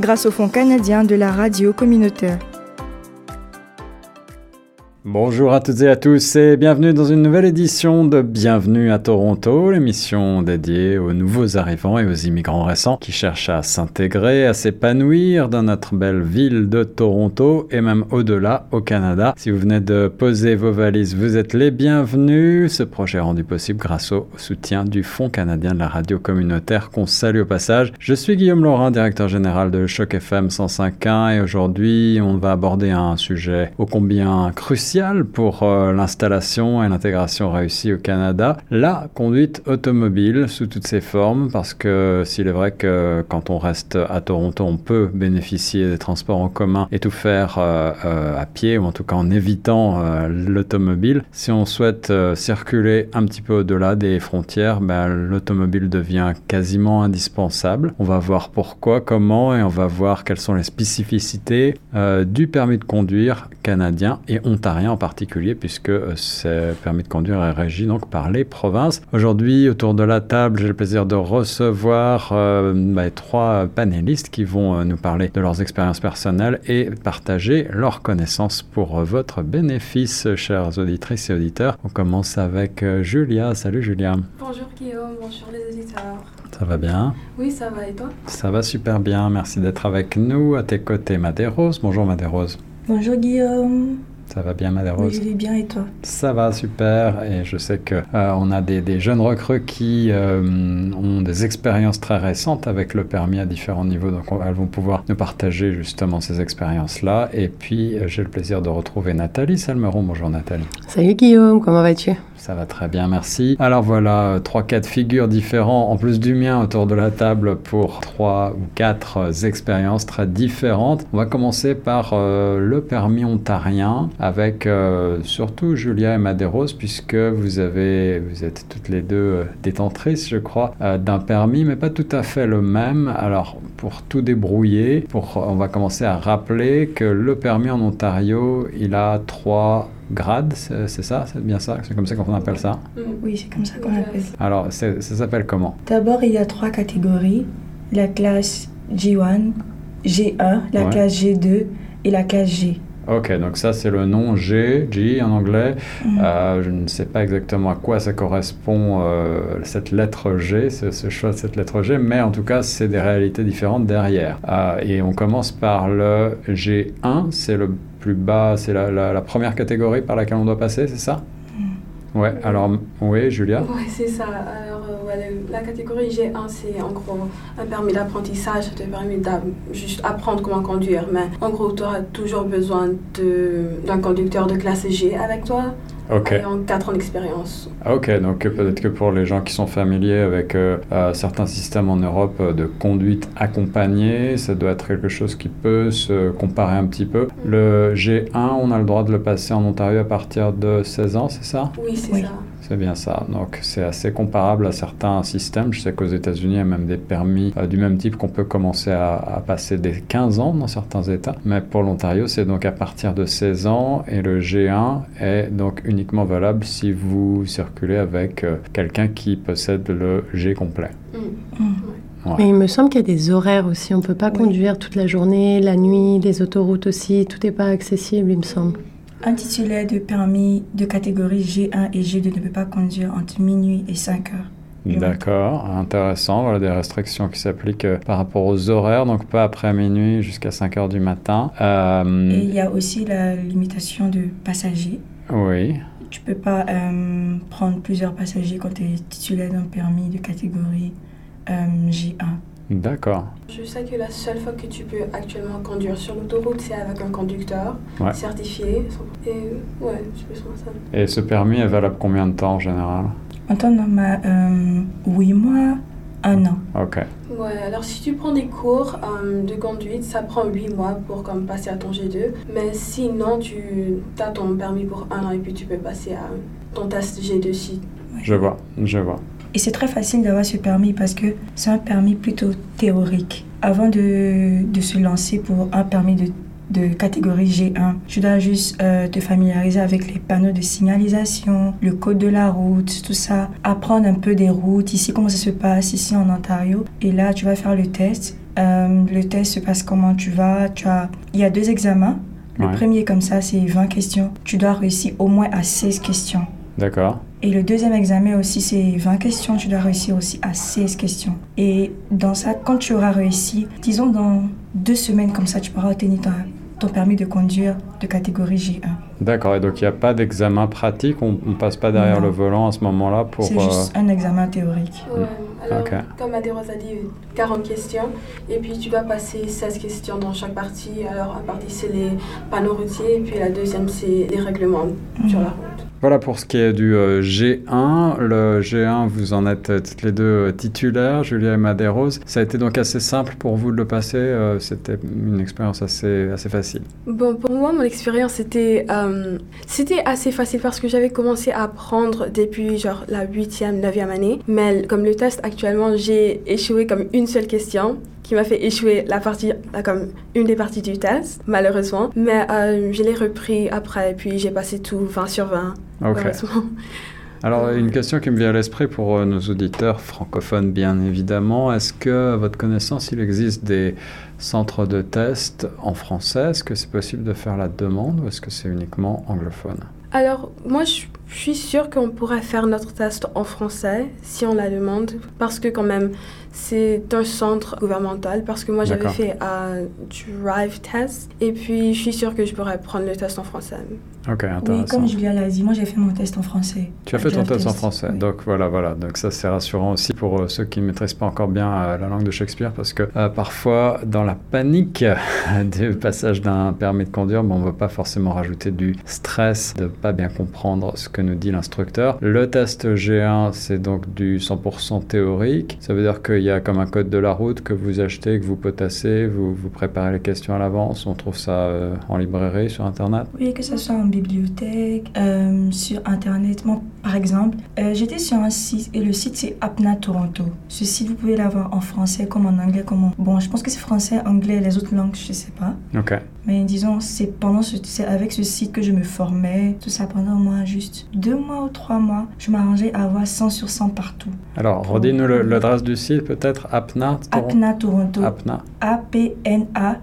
grâce au Fonds canadien de la radio communautaire. Bonjour à toutes et à tous et bienvenue dans une nouvelle édition de Bienvenue à Toronto, l'émission dédiée aux nouveaux arrivants et aux immigrants récents qui cherchent à s'intégrer, à s'épanouir dans notre belle ville de Toronto et même au-delà au Canada. Si vous venez de poser vos valises, vous êtes les bienvenus. Ce projet est rendu possible grâce au soutien du Fonds canadien de la radio communautaire qu'on salue au passage. Je suis Guillaume Laurin, directeur général de Choc FM 105.1 et aujourd'hui on va aborder un sujet ô combien crucial pour euh, l'installation et l'intégration réussie au Canada, la conduite automobile sous toutes ses formes, parce que s'il est vrai que quand on reste à Toronto, on peut bénéficier des transports en commun et tout faire euh, euh, à pied, ou en tout cas en évitant l'automobile, si on souhaite circuler un petit peu au-delà des frontières, ben, l'automobile devient quasiment indispensable. On va voir pourquoi, comment, et on va voir quelles sont les spécificités du permis de conduire canadien. Et ontarien en particulier, puisque euh, ce permis de conduire est régi donc par les provinces. Aujourd'hui, autour de la table, j'ai le plaisir de recevoir euh, bah, trois panélistes qui vont euh, nous parler de leurs expériences personnelles et partager leurs connaissances pour votre bénéfice, chères auditrices et auditeurs. On commence avec Julia. Salut Julia. Bonjour Guillaume, bonjour les auditeurs. Ça va bien? Oui, ça va et toi? Ça va super bien, merci d'être avec nous. À tes côtés, Madérose. Bonjour Madérose. Bonjour Guillaume. Ça va bien, Madame Rose Oui, je vais bien et toi? Ça va super et je sais que euh, on a des, des, jeunes recrues qui euh, ont des expériences très récentes avec le permis à différents niveaux, donc elles vont pouvoir nous partager justement ces expériences-là. Et puis euh, j'ai le plaisir de retrouver Nathalie Salmeron. Bonjour Nathalie. Salut Guillaume, comment vas-tu? Ça va très bien, merci. Alors voilà, trois cas de figure différents, en plus du mien autour de la table pour trois ou quatre expériences très différentes. On va commencer par le permis ontarien avec euh, surtout Julia et Madérose, puisque vous, avez, vous êtes toutes les deux euh, détentrices, je crois, euh, d'un permis, mais pas tout à fait le même. Alors, pour tout débrouiller, on va commencer à rappeler que le permis en Ontario, il a trois grades, c'est ça C'est bien ça C'est comme ça qu'on appelle ça Oui, c'est comme ça qu'on appelle. Alors, ça s'appelle comment? D'abord, il y a trois catégories. La classe G1, G1, la classe G2 et la classe G. Ok, donc ça c'est le nom G, G en anglais. Mhm. Euh, je ne sais pas exactement à quoi ça correspond euh, cette lettre G, ce, choix de cette lettre G, mais en tout cas c'est des réalités différentes derrière. Euh, et on commence par le G1, c'est le plus bas, c'est la, la, première catégorie par laquelle on doit passer, c'est ça mhm. Ouais, alors oui, Julia Oui, c'est ça. Alors, la catégorie G1, c'est en gros un permis d'apprentissage, te permet juste apprendre comment conduire. Mais en gros, tu auras toujours besoin d'un conducteur de classe G avec toi. Ok. En 4 ans d'expérience. Ok, donc peut-être que pour les gens qui sont familiers avec euh, euh, certains systèmes en Europe euh, de conduite accompagnée, ça doit être quelque chose qui peut se comparer un petit peu. Mm. Le G1, on a le droit de le passer en Ontario à partir de 16 ans, c'est ça? Oui, c'est ça. C'est bien ça. Donc c'est assez comparable à certains systèmes. Je sais qu'aux États-Unis, il y a même des permis euh, du même type qu'on peut commencer à, passer dès 15 ans dans certains États. Mais pour l'Ontario, c'est donc à partir de 16 ans et le G1 est donc uniquement valable si vous circulez avec euh, quelqu'un qui possède le G complet. Mm. Mm. Mais il me semble qu'il y a des horaires aussi. On ne peut pas conduire toute la journée, la nuit, les autoroutes aussi. Tout n'est pas accessible, il me semble. Un titulaire de permis de catégorie G1 et G2 ne peut pas conduire entre minuit et 5 heures. D'accord, intéressant. Voilà des restrictions qui s'appliquent euh, par rapport aux horaires, donc pas après minuit jusqu'à 5 heures du matin. Euh, et il y a aussi la limitation de passagers. Oui. Tu peux pas euh, prendre plusieurs passagers quand tu es titulaire d'un permis de catégorie G1. D'accord. Je sais que la seule fois que tu peux actuellement conduire sur l'autoroute, c'est avec un conducteur certifié. Et ouais, je pense ça. Et ce permis est valable combien de temps en général? En temps normal, euh, 8 mois, un an. Ok. Ouais, alors si tu prends des cours euh, de conduite, ça prend 8 mois pour comme, passer à ton G2. Mais sinon, tu as ton permis pour un an et puis tu peux passer à ton test G2 si. Je vois, je vois. Et c'est très facile d'avoir ce permis parce que c'est un permis plutôt théorique. Avant de, de se lancer pour un permis de de catégorie G1. Tu dois juste euh, te familiariser avec les panneaux de signalisation, le code de la route, tout ça. Apprendre un peu des routes, ici comment ça se passe, ici en Ontario. Et là, tu vas faire le test. Euh, le test se passe comment tu vas. Tu as... Il y a deux examens. Le premier, comme ça, c'est 20 questions. Tu dois réussir au moins à 16 questions. D'accord. Et le deuxième examen aussi, c'est 20 questions. Tu dois réussir aussi à 16 questions. Et dans ça, quand tu auras réussi, disons dans deux semaines comme ça, tu pourras obtenir ton permis de conduire de catégorie J1. D'accord, et donc il n'y a pas d'examen pratique, on ne passe pas derrière le volant à ce moment-là pour... C'est juste euh, un examen théorique. Ouais, alors, comme Adéros a dit, 40 questions, et puis tu dois passer 16 questions dans chaque partie. Alors, une partie, c'est les panneaux routiers, et puis la deuxième, c'est les règlements sur la route. Voilà pour ce qui est du euh, G1. Le G1, vous en êtes euh, les deux euh, titulaires, Julia et Madérose. Ça a été donc assez simple pour vous de le passer. c'était une expérience assez, assez facile. Bon, pour moi, mon expérience, c'était c'était assez facile parce que j'avais commencé à apprendre depuis genre la 8e, 9e année. Mais comme le test actuellement, j'ai échoué comme une seule question qui m'a fait échouer la partie, comme une des parties du test, malheureusement. Mais je l'ai repris après, et puis j'ai passé tout 20 sur 20. Ok. Alors, une question qui me vient à l'esprit pour euh, nos auditeurs francophones, bien évidemment. Est-ce que, à votre connaissance, il existe des centres de test en français? Est-ce que c'est possible de faire la demande ou est-ce que c'est uniquement anglophone? Alors, moi, je suis sûre qu'on pourrait faire notre test en français si on la demande, parce que quand même, c'est un centre gouvernemental, parce que moi j'avais fait un drive test, et puis je suis sûre que je pourrais prendre le test en français. Ok, intéressant. Oui, comme Julia l'a dit, moi j'ai fait mon test en français. Tu as fait ton test, en français, donc voilà, voilà. Donc ça c'est rassurant aussi pour euh, ceux qui ne maîtrisent pas encore bien euh, la langue de Shakespeare, parce que euh, parfois dans la panique du passage d'un permis de conduire, bon, on ne veut pas forcément rajouter du stress de pas bien comprendre ce que nous dit l'instructeur. Le test G1, c'est donc du 100% théorique. Ça veut dire qu'il y a comme un code de la route que vous achetez, que vous potassez, vous, vous préparez les questions à l'avance. On trouve ça en librairie, sur Internet. Oui, que ce soit en bibliothèque, euh, sur Internet. Moi, par exemple, euh, j'étais sur un site et le site c'est Apna Toronto. Ce site, vous pouvez l'avoir en français comme en anglais. Comme en... Bon, je pense que c'est français, anglais, les autres langues, je sais pas. Ok. Mais disons, c'est pendant ce, c'est avec ce site que je me formais, tout ça pendant moi juste deux mois ou trois mois. Je m'arrangeais à avoir 100 sur 100 partout. Alors, redis-nous l'adresse du site peut-être, Apna. Apna Toronto. Apna. A-P-N-A.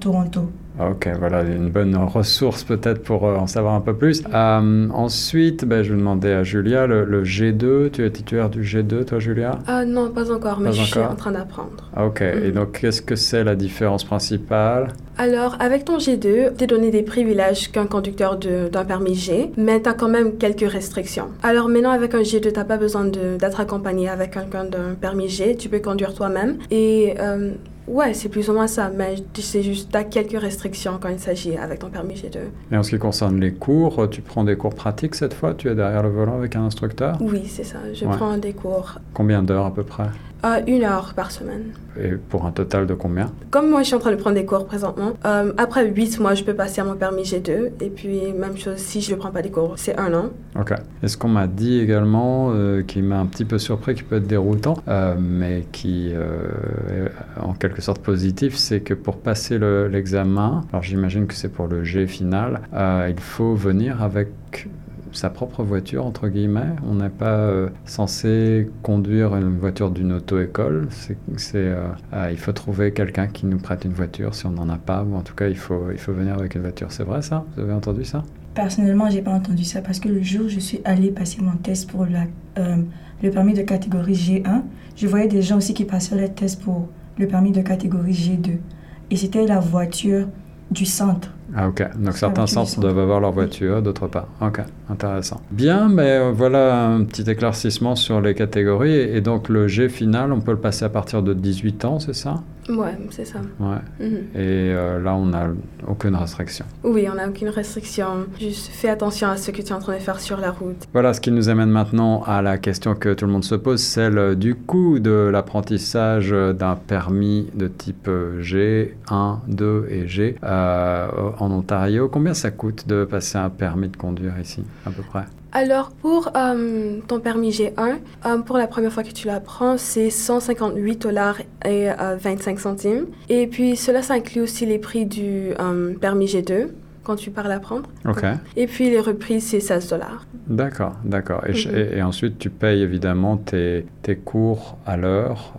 Toronto. Ok, voilà, une bonne ressource peut-être pour euh, en savoir un peu plus. Euh, ensuite, ben, je vais demander à Julia, le, G2, tu es titulaire du G2, toi Julia? Ah Non, pas encore, mais je suis en train d'apprendre. Ah, ok, et mm. donc qu'est-ce que c'est la différence principale? Alors, avec ton G2, t'es donné des privilèges qu'un conducteur d'un permis G, mais t'as quand même quelques restrictions. Alors maintenant, avec un G2, t'as pas besoin d'être accompagné avec quelqu'un d'un permis G, tu peux conduire toi-même. Et euh, Ouais, c'est plus ou moins ça, mais c'est juste, tu as quelques restrictions quand il s'agit avec ton permis G2. Et en ce qui concerne les cours, tu prends des cours pratiques cette fois? Tu es derrière le volant avec un instructeur? Oui, c'est ça, je prends des cours. Combien d'heures à peu près? Euh, Une heure par semaine. Et pour un total de combien? Comme moi, je suis en train de prendre des cours présentement. Euh, après 8 mois, je peux passer à mon permis G2. Et puis, même chose, si je ne prends pas des cours, c'est un an. Ok. Et ce qu'on m'a dit également, euh, qui m'a un petit peu surpris, qui peut être déroutant, euh, mais qui est en quelque sorte positif, c'est que pour passer l'examen, alors j'imagine que c'est pour le G final, il faut venir avec sa propre voiture, entre guillemets. On n'est pas euh, censé conduire une voiture d'une auto-école. C'est, euh, euh, il faut trouver quelqu'un qui nous prête une voiture si on n'en a pas, ou en tout cas, il faut, il faut venir avec une voiture. C'est vrai ça? Vous avez entendu ça? Personnellement, j'ai pas entendu ça parce que le jour où je suis allée passer mon test pour la, le permis de catégorie G1, je voyais des gens aussi qui passaient le test pour le permis de catégorie G2. Et c'était la voiture du centre Ah ok, donc certains centres doivent avoir leur voiture, d'autres pas. Ok, intéressant. Bien, mais euh, voilà un petit éclaircissement sur les catégories. Et donc le G final, on peut le passer à partir de 18 ans, c'est ça? Ouais, c'est ça. Ouais. Mhm. Et euh, là, on n'a aucune restriction. Oui, on n'a aucune restriction. Juste fais attention à ce que tu es en train de faire sur la route. Voilà, ce qui nous amène maintenant à la question que tout le monde se pose, celle du coût de l'apprentissage d'un permis de type G, 1, 2 et G euh, en Ontario. Combien ça coûte de passer un permis de conduire ici, à peu près? Alors, pour euh, ton permis G1, euh, pour la première fois que tu l'apprends, c'est 158 dollars et 25 centimes. Et puis, cela, ça inclut aussi les prix du permis G2 quand tu pars l'apprendre. OK. Et puis, les reprises, c'est 16 dollars. D'accord, d'accord. Mhm. Et, ensuite, tu payes évidemment tes, tes cours à l'heure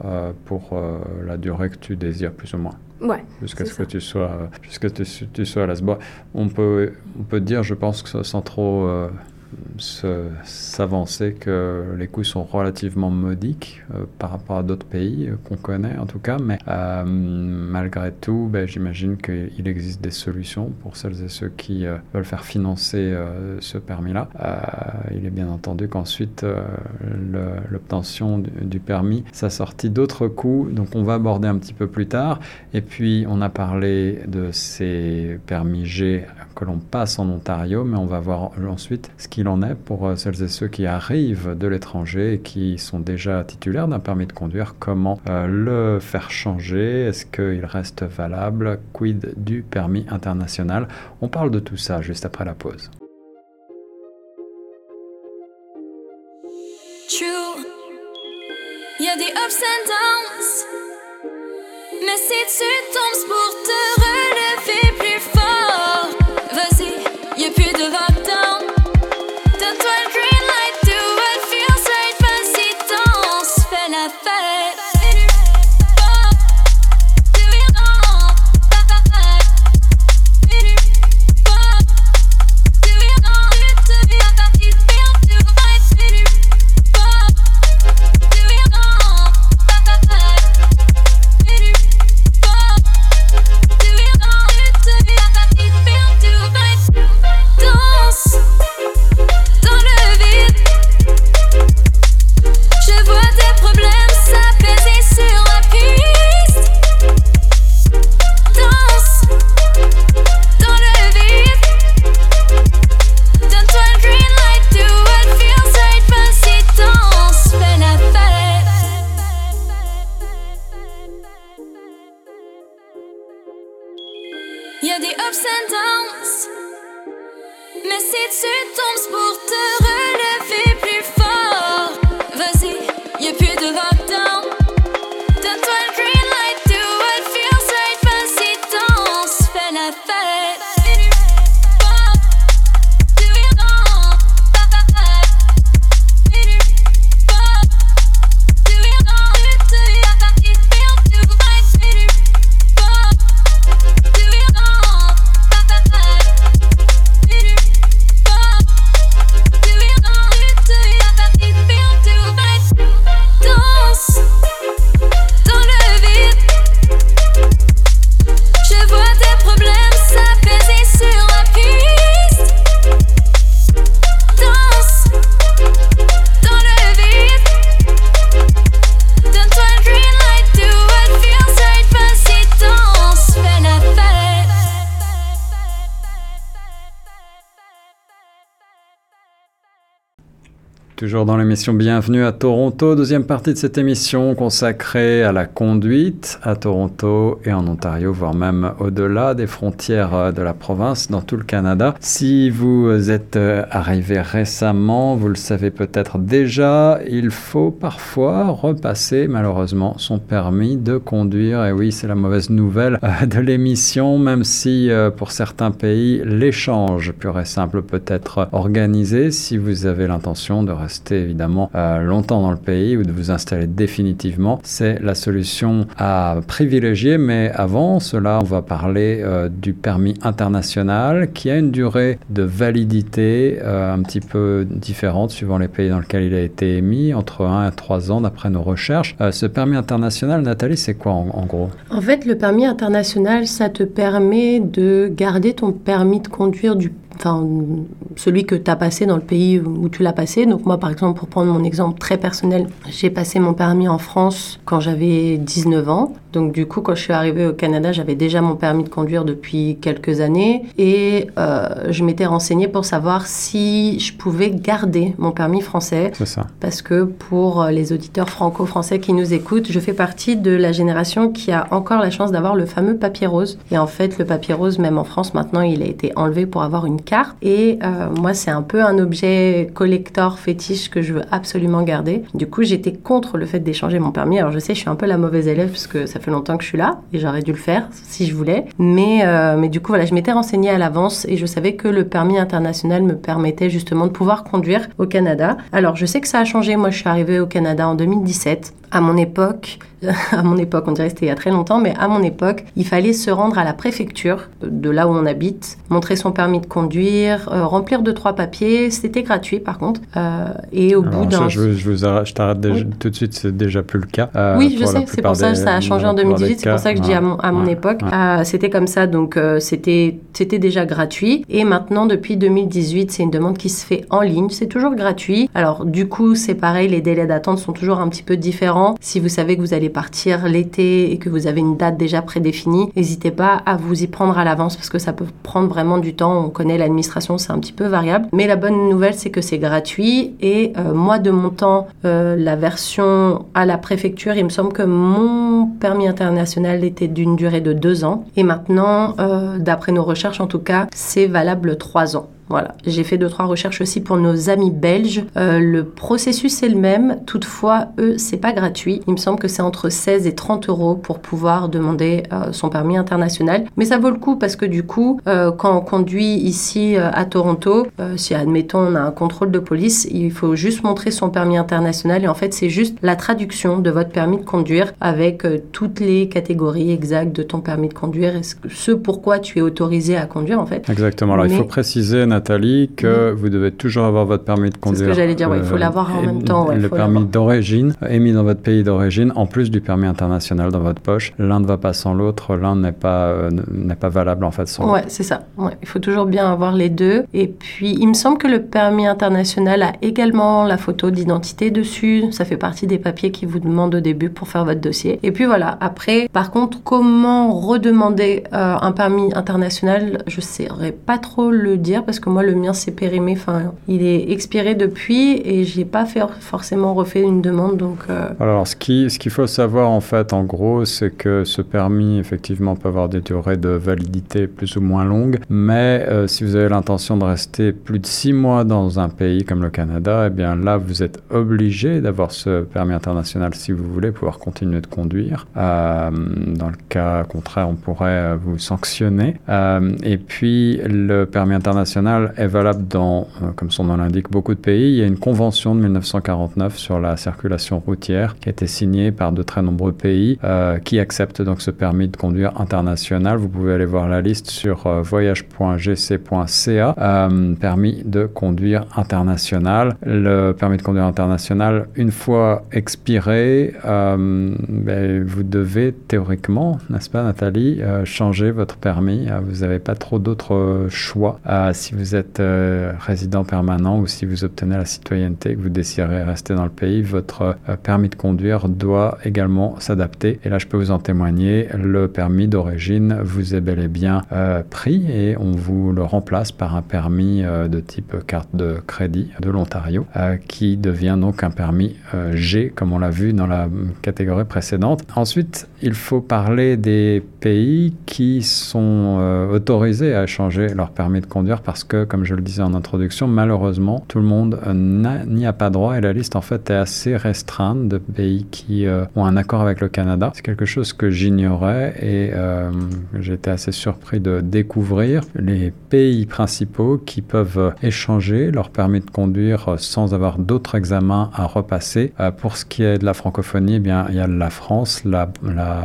pour la durée que tu désires, plus ou moins. Ouais. Jusqu'à ce que tu sois, jusqu'à tu, tu sois à la On peut, on peut dire, je pense que sans trop euh, s'avancer que les coûts sont relativement modiques euh, par rapport à d'autres pays euh, qu'on connaît en tout cas, mais euh, malgré tout, ben, j'imagine qu'il existe des solutions pour celles et ceux qui veulent faire financer ce permis-là. il est bien entendu qu'ensuite l'obtention du, permis, ça sortit d'autres coûts, donc on va aborder un petit peu plus tard. Et puis on a parlé de ces permis G que l'on passe en Ontario, mais on va voir ensuite ce qu'il en pour euh, celles et ceux qui arrivent de l'étranger et qui sont déjà titulaires d'un permis de conduire. Comment euh, le faire changer? Est-ce qu'il reste valable? Quid du permis international? On parle de tout ça juste après la pause. Il y a des ups and downs. Mais si tu tombes pour te Dans l'émission Bienvenue à Toronto, deuxième partie de cette émission consacrée à la conduite à Toronto et en Ontario, voire même au-delà des frontières de la province, dans tout le Canada. Si vous êtes euh, arrivé récemment, vous le savez peut-être déjà, il faut parfois repasser malheureusement son permis de conduire. Et oui, c'est la mauvaise nouvelle euh, de l'émission, même si euh, pour certains pays, l'échange pur et simple peut être organisé si vous avez l'intention de rester évidemment longtemps dans le pays ou de vous installer définitivement, c'est la solution à privilégier. Mais avant cela, on va parler du permis international qui a une durée de validité un petit peu différente suivant les pays dans lesquels il a été émis, entre 1 et 3 ans d'après nos recherches. ce permis international, Nathalie, c'est quoi en gros? En fait, le permis international, ça te permet de garder ton permis de conduire du enfin, celui que tu as passé dans le pays où tu l'as passé. Donc moi, par exemple, pour prendre mon exemple très personnel, j'ai passé mon permis en France quand j'avais 19 ans. Donc du coup, quand je suis arrivée au Canada, j'avais déjà mon permis de conduire depuis quelques années et euh, je m'étais renseignée pour savoir si je pouvais garder mon permis français. C'est ça. Parce que pour les auditeurs franco-français qui nous écoutent, je fais partie de la génération qui a encore la chance d'avoir le fameux papier rose. Et en fait, le papier rose, même en France, maintenant, il a été enlevé pour avoir une Et euh, moi, c'est un peu un objet collector fétiche que je veux absolument garder. Du coup, j'étais contre le fait d'échanger mon permis. Alors je sais, je suis un peu la mauvaise élève parce que ça ça fait longtemps que je suis là et j'aurais dû le faire si je voulais. Mais, euh, mais du coup, voilà, je m'étais renseignée à l'avance et je savais que le permis international me permettait justement de pouvoir conduire au Canada. Alors, je sais que ça a changé. Moi, je suis arrivée au Canada en 2017. À mon époque, à mon époque, on dirait que c'était il y a très longtemps, mais à mon époque, il fallait se rendre à la préfecture de là où on habite, montrer son permis de conduire, euh, remplir deux trois papiers. C'était gratuit par contre. Euh, et au bout d'un, je, je, je t'arrête tout de suite, c'est déjà plus le cas. Euh, oui, je sais, c'est pour ça que ça a changé en 2018. C'est pour ça que je dis à mon, à mon époque, c'était comme ça, donc c'était c'était déjà gratuit. Et maintenant, depuis 2018, c'est une demande qui se fait en ligne. C'est toujours gratuit. Alors du coup, c'est pareil, les délais d'attente sont toujours un petit peu différents. Si vous savez que vous allez partir l'été et que vous avez une date déjà prédéfinie, n'hésitez pas à vous y prendre à l'avance parce que ça peut prendre vraiment du temps. On connaît l'administration, c'est un petit peu variable. Mais la bonne nouvelle, c'est que c'est gratuit. Et euh, moi, de mon temps, euh, la version à la préfecture, il me semble que mon permis international était d'une durée de deux ans. Et maintenant, euh, d'après nos recherches en tout cas, c'est valable trois ans. Voilà, j'ai fait deux trois recherches aussi pour nos amis belges. Euh, le processus est le même, toutefois eux c'est pas gratuit. Il me semble que c'est entre 16 et 30 euros pour pouvoir demander euh, son permis international. Mais ça vaut le coup parce que du coup, euh, quand on conduit ici à Toronto, si admettons on a un contrôle de police, il faut juste montrer son permis international et en fait c'est juste la traduction de votre permis de conduire avec toutes les catégories exactes de ton permis de conduire et ce pourquoi tu es autorisé à conduire en fait. Exactement. Alors il faut préciser Nathalie, que vous devez toujours avoir votre permis de conduire. C'est ce que j'allais dire, il faut l'avoir en même temps. le permis d'origine, émis dans votre pays d'origine, en plus du permis international dans votre poche. L'un ne va pas sans l'autre, l'un n'est pas, euh, n'est pas valable en fait sans Ouais, c'est ça. il faut toujours bien avoir les deux. Et puis, il me semble que le permis international a également la photo d'identité dessus. Ça fait partie des papiers qui vous demandent au début pour faire votre dossier. Et puis voilà, après, par contre, comment redemander euh, un permis international, je ne saurais pas trop le dire parce que moi, le mien s'est périmé. Enfin, il est expiré depuis et j'ai pas fait forcément refait une demande. Donc, euh. Alors, ce qu'il ce qu'il faut savoir, en fait, en gros, c'est que ce permis, effectivement, peut avoir des durées de validité plus ou moins longues. Mais euh, si vous avez l'intention de rester plus de six mois dans un pays comme le Canada, eh bien là, vous êtes obligé d'avoir ce permis international si vous voulez pouvoir continuer de conduire. Euh, dans le cas contraire, on pourrait vous sanctionner. et puis, le permis international est valable dans, euh, comme son nom l'indique, beaucoup de pays. Il y a une convention de 1949 sur la circulation routière qui a été signée par de très nombreux pays euh, qui acceptent donc ce permis de conduire international. Vous pouvez aller voir la liste sur euh, voyage.gc.ca, permis de conduire international. Le permis de conduire international, une fois expiré, ben, vous devez théoriquement, n'est-ce pas Nathalie, changer votre permis. vous n'avez pas trop d'autres choix si êtes euh, résident permanent ou si vous obtenez la citoyenneté, que vous désirez rester dans le pays, votre euh, permis de conduire doit également s'adapter. Et là, je peux vous en témoigner, le permis d'origine vous est bel et bien euh, pris et on vous le remplace par un permis de type carte de crédit de l'Ontario qui devient donc un permis G, comme on l'a vu dans la catégorie précédente. Ensuite, il faut parler des pays qui sont autorisés à changer leur permis de conduire parce comme je le disais en introduction, malheureusement, tout le monde n'y a pas droit et la liste en fait est assez restreinte de pays qui ont un accord avec le Canada. C'est quelque chose que j'ignorais et j'étais assez surpris de découvrir les pays principaux qui peuvent échanger leur permis de conduire sans avoir d'autres examens à repasser. pour ce qui est de la francophonie, eh bien, il y a la France, la,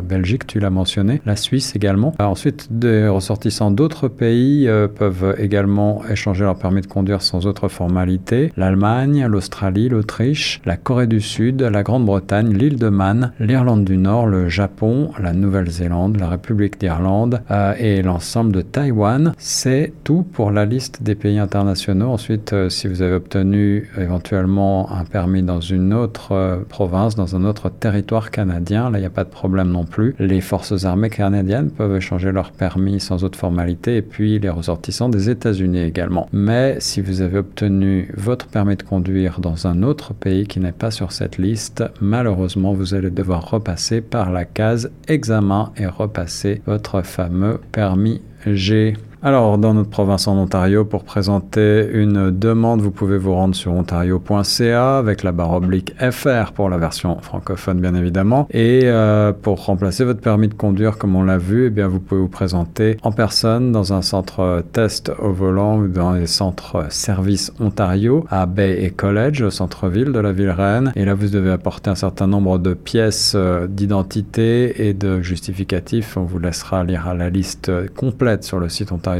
Belgique, tu l'as mentionné, la Suisse également. ensuite, des ressortissants d'autres pays euh, peuvent également échanger leur permis de conduire sans autre formalité. L'Allemagne, l'Australie, l'Autriche, la Corée du Sud, la Grande-Bretagne, l'île de Man, l'Irlande du Nord, le Japon, la Nouvelle-Zélande, la République d'Irlande euh, et l'ensemble de Taïwan. C'est tout pour la liste des pays internationaux. Ensuite, euh, si vous avez obtenu éventuellement un permis dans une autre province, dans un autre territoire canadien, là, il n'y a pas de problème non plus. Les forces armées canadiennes peuvent échanger leur permis sans autre formalité et puis les ressortissants des États-Unis Mais si vous avez obtenu votre permis de conduire dans un autre pays qui n'est pas sur cette liste, malheureusement, vous allez devoir repasser par la case examen et repasser votre fameux permis G. Alors, dans notre province en Ontario, pour présenter une demande, vous pouvez vous rendre sur ontario.ca avec la barre oblique FR pour la version francophone, bien évidemment. Et euh, pour remplacer votre permis de conduire, comme on l'a vu, eh bien, vous pouvez vous présenter en personne dans un centre test au volant ou dans les centres services Ontario à Bay et College, au centre-ville de la ville Rennes. Et là, vous devez apporter un certain nombre de pièces euh, d'identité et de justificatifs. On vous laissera lire la liste complète sur le site Ontario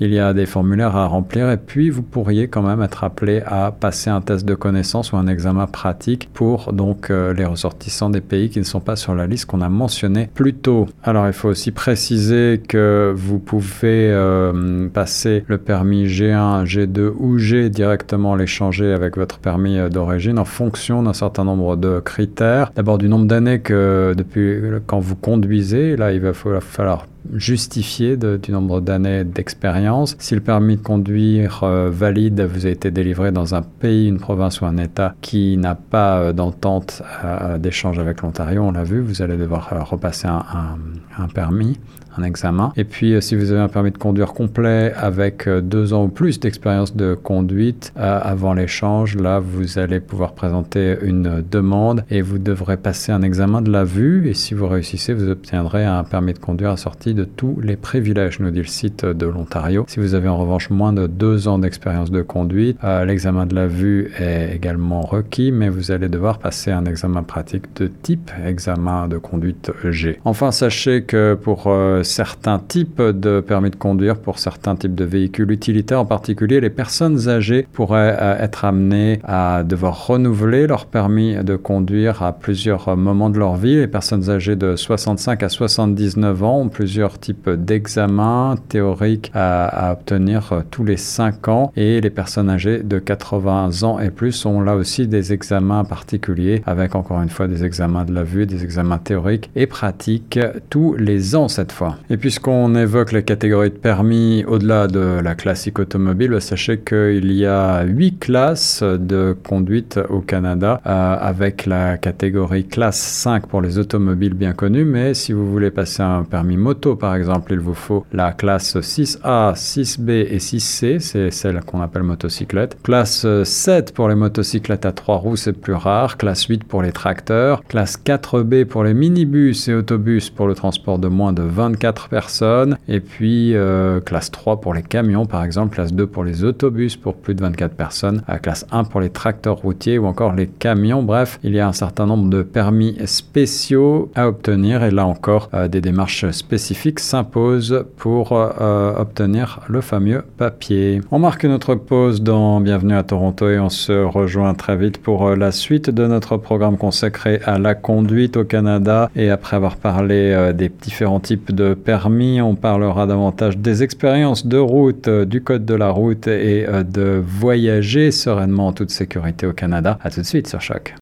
il y a des formulaires à remplir et puis vous pourriez quand même être appelé à passer un test de connaissance ou un examen pratique pour donc euh, les ressortissants des pays qui ne sont pas sur la liste qu'on a mentionné plus tôt. Alors il faut aussi préciser que vous pouvez euh, passer le permis G1, G2 ou G directement l'échanger avec votre permis euh, d'origine en fonction d'un certain nombre de critères. D'abord du nombre d'années que depuis quand vous conduisez, là il va falloir justifié du nombre d'années d'expérience. Si le permis de conduire euh, valide vous a été délivré dans un pays, une province ou un État qui n'a pas euh, d'entente euh, d'échange avec l'Ontario, on l'a vu, vous allez devoir repasser un permis un examen. Et puis, euh, si vous avez un permis de conduire complet avec euh, deux ans ou plus d'expérience de conduite euh, avant l'échange, là, vous allez pouvoir présenter une demande et vous devrez passer un examen de la vue. Et si vous réussissez, vous obtiendrez un permis de conduire assorti de tous les privilèges, nous dit le site de l'Ontario. Si vous avez en revanche moins de deux ans d'expérience de conduite, l'examen de la vue est également requis, mais vous allez devoir passer un examen pratique de type examen de conduite G. Enfin, sachez que pour certains types de permis de conduire pour certains types de véhicules utilitaires, en particulier les personnes âgées pourraient euh, être amenées à devoir renouveler leur permis de conduire à plusieurs moments de leur vie. Les personnes âgées de 65 à 79 ans ont plusieurs types d'examens théoriques à, obtenir euh, tous les 5 ans et les personnes âgées de 80 ans et plus ont là aussi des examens particuliers avec encore une fois des examens de la vue, des examens théoriques et pratiques tous les ans cette fois. Et puisqu'on évoque les catégories de permis au-delà de la classique automobile, sachez qu'il y a huit classes de conduite au Canada, euh, avec la catégorie classe 5 pour les automobiles bien connues, mais si vous voulez passer un permis moto par exemple, il vous faut la classe 6A, 6B et 6C, c'est celle qu'on appelle motocyclette. Classe 7 pour les motocyclettes à trois roues, c'est plus rare. Classe 8 pour les tracteurs. Classe 4B pour les minibus et autobus pour le transport de moins de 24 personnes. Et puis euh, classe 3 pour les camions par exemple, classe 2 pour les autobus pour plus de 24 personnes, classe 1 pour les tracteurs routiers ou encore les camions. Bref, il y a un certain nombre de permis spéciaux à obtenir et là encore euh, des démarches spécifiques s'imposent pour euh, obtenir le fameux papier. On marque notre pause dans Bienvenue à Toronto et on se rejoint très vite pour la suite de notre programme consacré à la conduite au Canada et après avoir parlé des différents types de permis, on parlera davantage des expériences de route, euh, du code de la route et euh, de voyager sereinement en toute sécurité au Canada. A tout de suite sur Choc.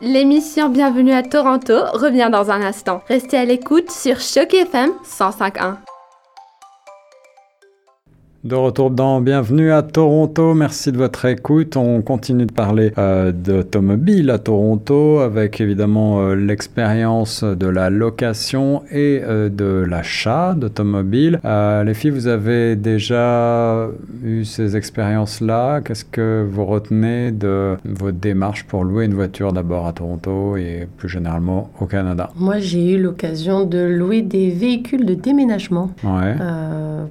L'émission Bienvenue à Toronto revient dans un instant. Restez à l'écoute sur Choc FM 105.1. De retour dans Bienvenue à Toronto, merci de votre écoute. On continue de parler euh, d'automobile à Toronto avec évidemment euh, l'expérience de la location et euh, de l'achat d'automobile. les filles, vous avez déjà eu ces expériences-là. Qu'est-ce que vous retenez de votre démarche pour louer une voiture d'abord à Toronto et plus généralement au Canada? Moi, j'ai eu l'occasion de louer des véhicules de déménagement ouais.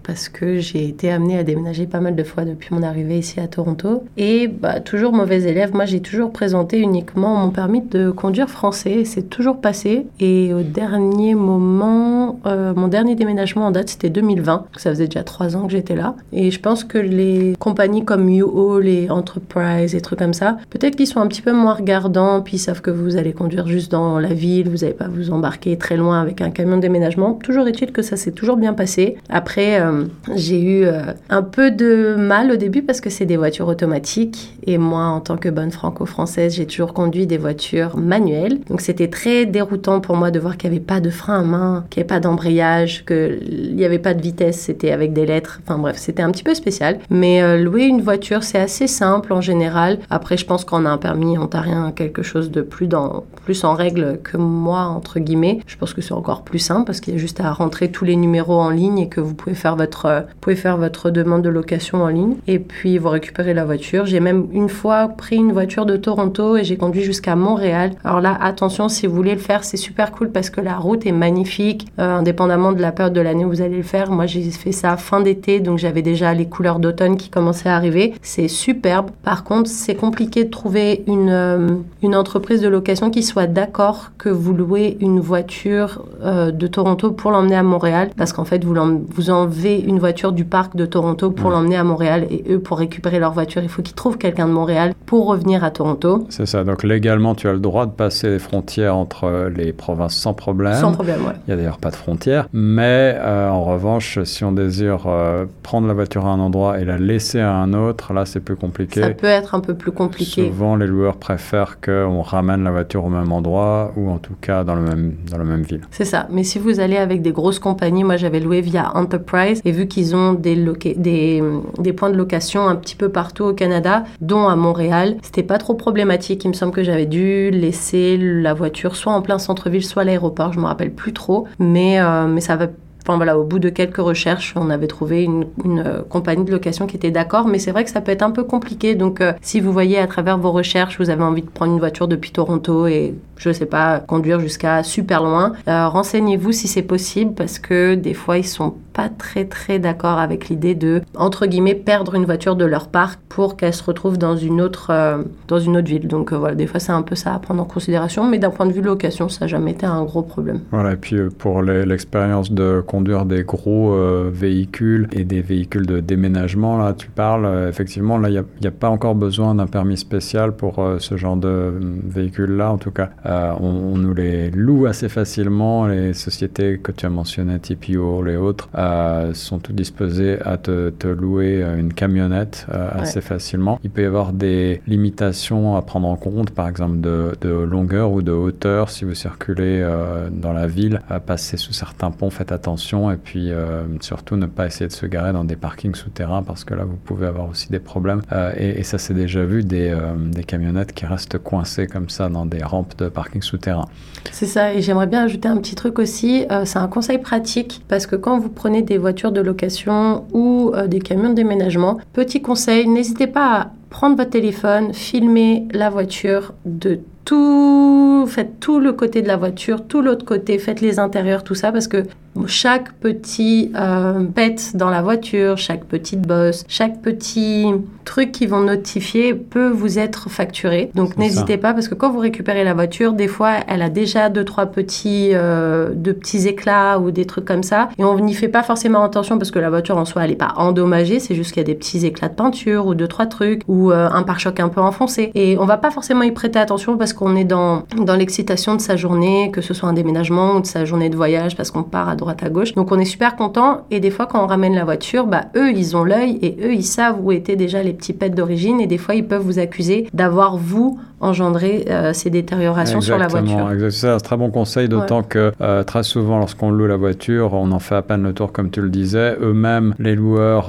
parce que j'ai été amenée à déménager pas mal de fois depuis mon arrivée ici à Toronto. Et bah, toujours mauvais élève, moi j'ai toujours présenté uniquement mon permis de conduire français. C'est toujours passé. Et au dernier moment, euh, mon dernier déménagement en date, c'était 2020. Ça faisait déjà trois ans que j'étais là. Et je pense que les compagnies comme U-Haul les Enterprise et trucs comme ça, peut-être qu'ils sont un petit peu moins regardants, puis ils savent que vous allez conduire juste dans la ville, vous n'allez pas vous embarquer très loin avec un camion de déménagement. Toujours est-il que ça s'est toujours bien passé. Après, euh, j'ai eu euh, un peu de mal au début parce que c'est des voitures automatiques. Et moi en tant que bonne franco-française j'ai toujours conduit des voitures manuelles. Donc c'était très déroutant pour moi de voir qu'il n'y avait pas de frein à main, qu'il n'y avait pas d'embrayage, qu'il n'y avait pas de vitesse, c'était avec des lettres, enfin bref c'était un petit peu spécial. Mais euh, louer une voiture c'est assez simple en général. Après je pense qu'on a un permis ontarien quelque chose de plus, dans, plus en règle que moi entre guillemets je pense que c'est encore plus simple parce qu'il y a juste à rentrer tous les numéros en ligne et que vous pouvez faire votre, vous pouvez faire votre demande de location en ligne et puis vous récupérez la voiture. J'ai même une fois pris une voiture de Toronto et j'ai conduit jusqu'à Montréal. Alors là, attention, si vous voulez le faire, c'est super cool parce que la route est magnifique, euh, indépendamment de la période de l'année où vous allez le faire. Moi, j'ai fait ça fin d'été, donc j'avais déjà les couleurs d'automne qui commençaient à arriver. C'est superbe. Par contre, c'est compliqué de trouver une, euh, une entreprise de location qui soit d'accord que vous louez une voiture euh, de Toronto pour l'emmener à Montréal parce qu'en fait, vous, vous enlevez une voiture du parc de Toronto pour l'emmener à Montréal. Et eux, pour récupérer leur voiture, il faut qu'ils trouvent quelqu'un de Montréal pour revenir à Toronto. C'est ça. Donc légalement, tu as le droit de passer les frontières entre euh, les provinces sans problème. Sans problème, oui. Il n'y a d'ailleurs pas de frontières. Mais euh, en revanche, si on désire euh, prendre la voiture à un endroit et la laisser à un autre, là, c'est plus compliqué. Ça peut être un peu plus compliqué. Souvent, les loueurs préfèrent qu'on ramène la voiture au même endroit ou en tout cas dans, le même, dans la même ville. C'est ça. Mais si vous allez avec des grosses compagnies, moi j'avais loué via Enterprise et vu qu'ils ont des, des, points de location un petit peu partout au Canada, dont à Montréal. C'était pas trop problématique. Il me semble que j'avais dû laisser la voiture soit en plein centre-ville, soit à l'aéroport. Je me rappelle plus trop. Mais, euh, mais ça va Enfin, voilà, au bout de quelques recherches, on avait trouvé une, euh, compagnie de location qui était d'accord, mais c'est vrai que ça peut être un peu compliqué. Donc, euh, si vous voyez à travers vos recherches, vous avez envie de prendre une voiture depuis Toronto et, je sais pas, conduire jusqu'à super loin, renseignez-vous si c'est possible parce que des fois, ils sont pas très très d'accord avec l'idée de, entre guillemets, perdre une voiture de leur parc pour qu'elle se retrouve dans une autre, dans une autre ville. Donc, voilà, des fois, c'est un peu ça à prendre en considération, mais d'un point de vue location, ça n'a jamais été un gros problème. Voilà, et puis pour l'expérience de conduire des gros euh, véhicules et des véhicules de déménagement, là, tu parles, euh, effectivement, là, il n'y a, pas encore besoin d'un permis spécial pour euh, ce genre de véhicules-là. En tout cas, on, nous les loue assez facilement. Les sociétés que tu as mentionnées, TPO, les autres, sont toutes disposées à te, louer une camionnette assez facilement. Il peut y avoir des limitations à prendre en compte, par exemple de, de longueur ou de hauteur si vous circulez dans la ville. À passer sous certains ponts, faites attention et puis euh, surtout ne pas essayer de se garer dans des parkings souterrains parce que là vous pouvez avoir aussi des problèmes euh, et, ça c'est déjà vu des, euh, des, camionnettes qui restent coincées comme ça dans des rampes de parking souterrain. C'est ça et j'aimerais bien ajouter un petit truc aussi, c'est un conseil pratique parce que quand vous prenez des voitures de location ou des camions de déménagement, petit conseil, n'hésitez pas à prendre votre téléphone, filmer la voiture de tout, faites tout le côté de la voiture, tout l'autre côté, faites les intérieurs, tout ça, parce que chaque petit euh, pet dans la voiture, chaque petite bosse, chaque petit truc qui vont notifier peut vous être facturé. Donc n'hésitez pas parce que quand vous récupérez la voiture, des fois elle a déjà deux trois petits euh, de petits éclats ou des trucs comme ça. Et on n'y fait pas forcément attention parce que la voiture en soi elle est pas endommagée, c'est juste qu'il y a des petits éclats de peinture ou deux trois trucs ou euh, un pare-choc un peu enfoncé. Et on va pas forcément y prêter attention parce qu'on est dans dans l'excitation de sa journée, que ce soit un déménagement ou de sa journée de voyage parce qu'on part à droite à gauche. Donc on est super content et des fois quand on ramène la voiture, bah eux ils ont l'œil et eux ils savent où étaient déjà les petits pets d'origine et des fois ils peuvent vous accuser d'avoir vous engendrer ces détériorations sur la voiture. Exactement, c'est un très bon conseil, d'autant que très souvent, lorsqu'on loue la voiture, on en fait à peine le tour, comme tu le disais. Eux-mêmes, les loueurs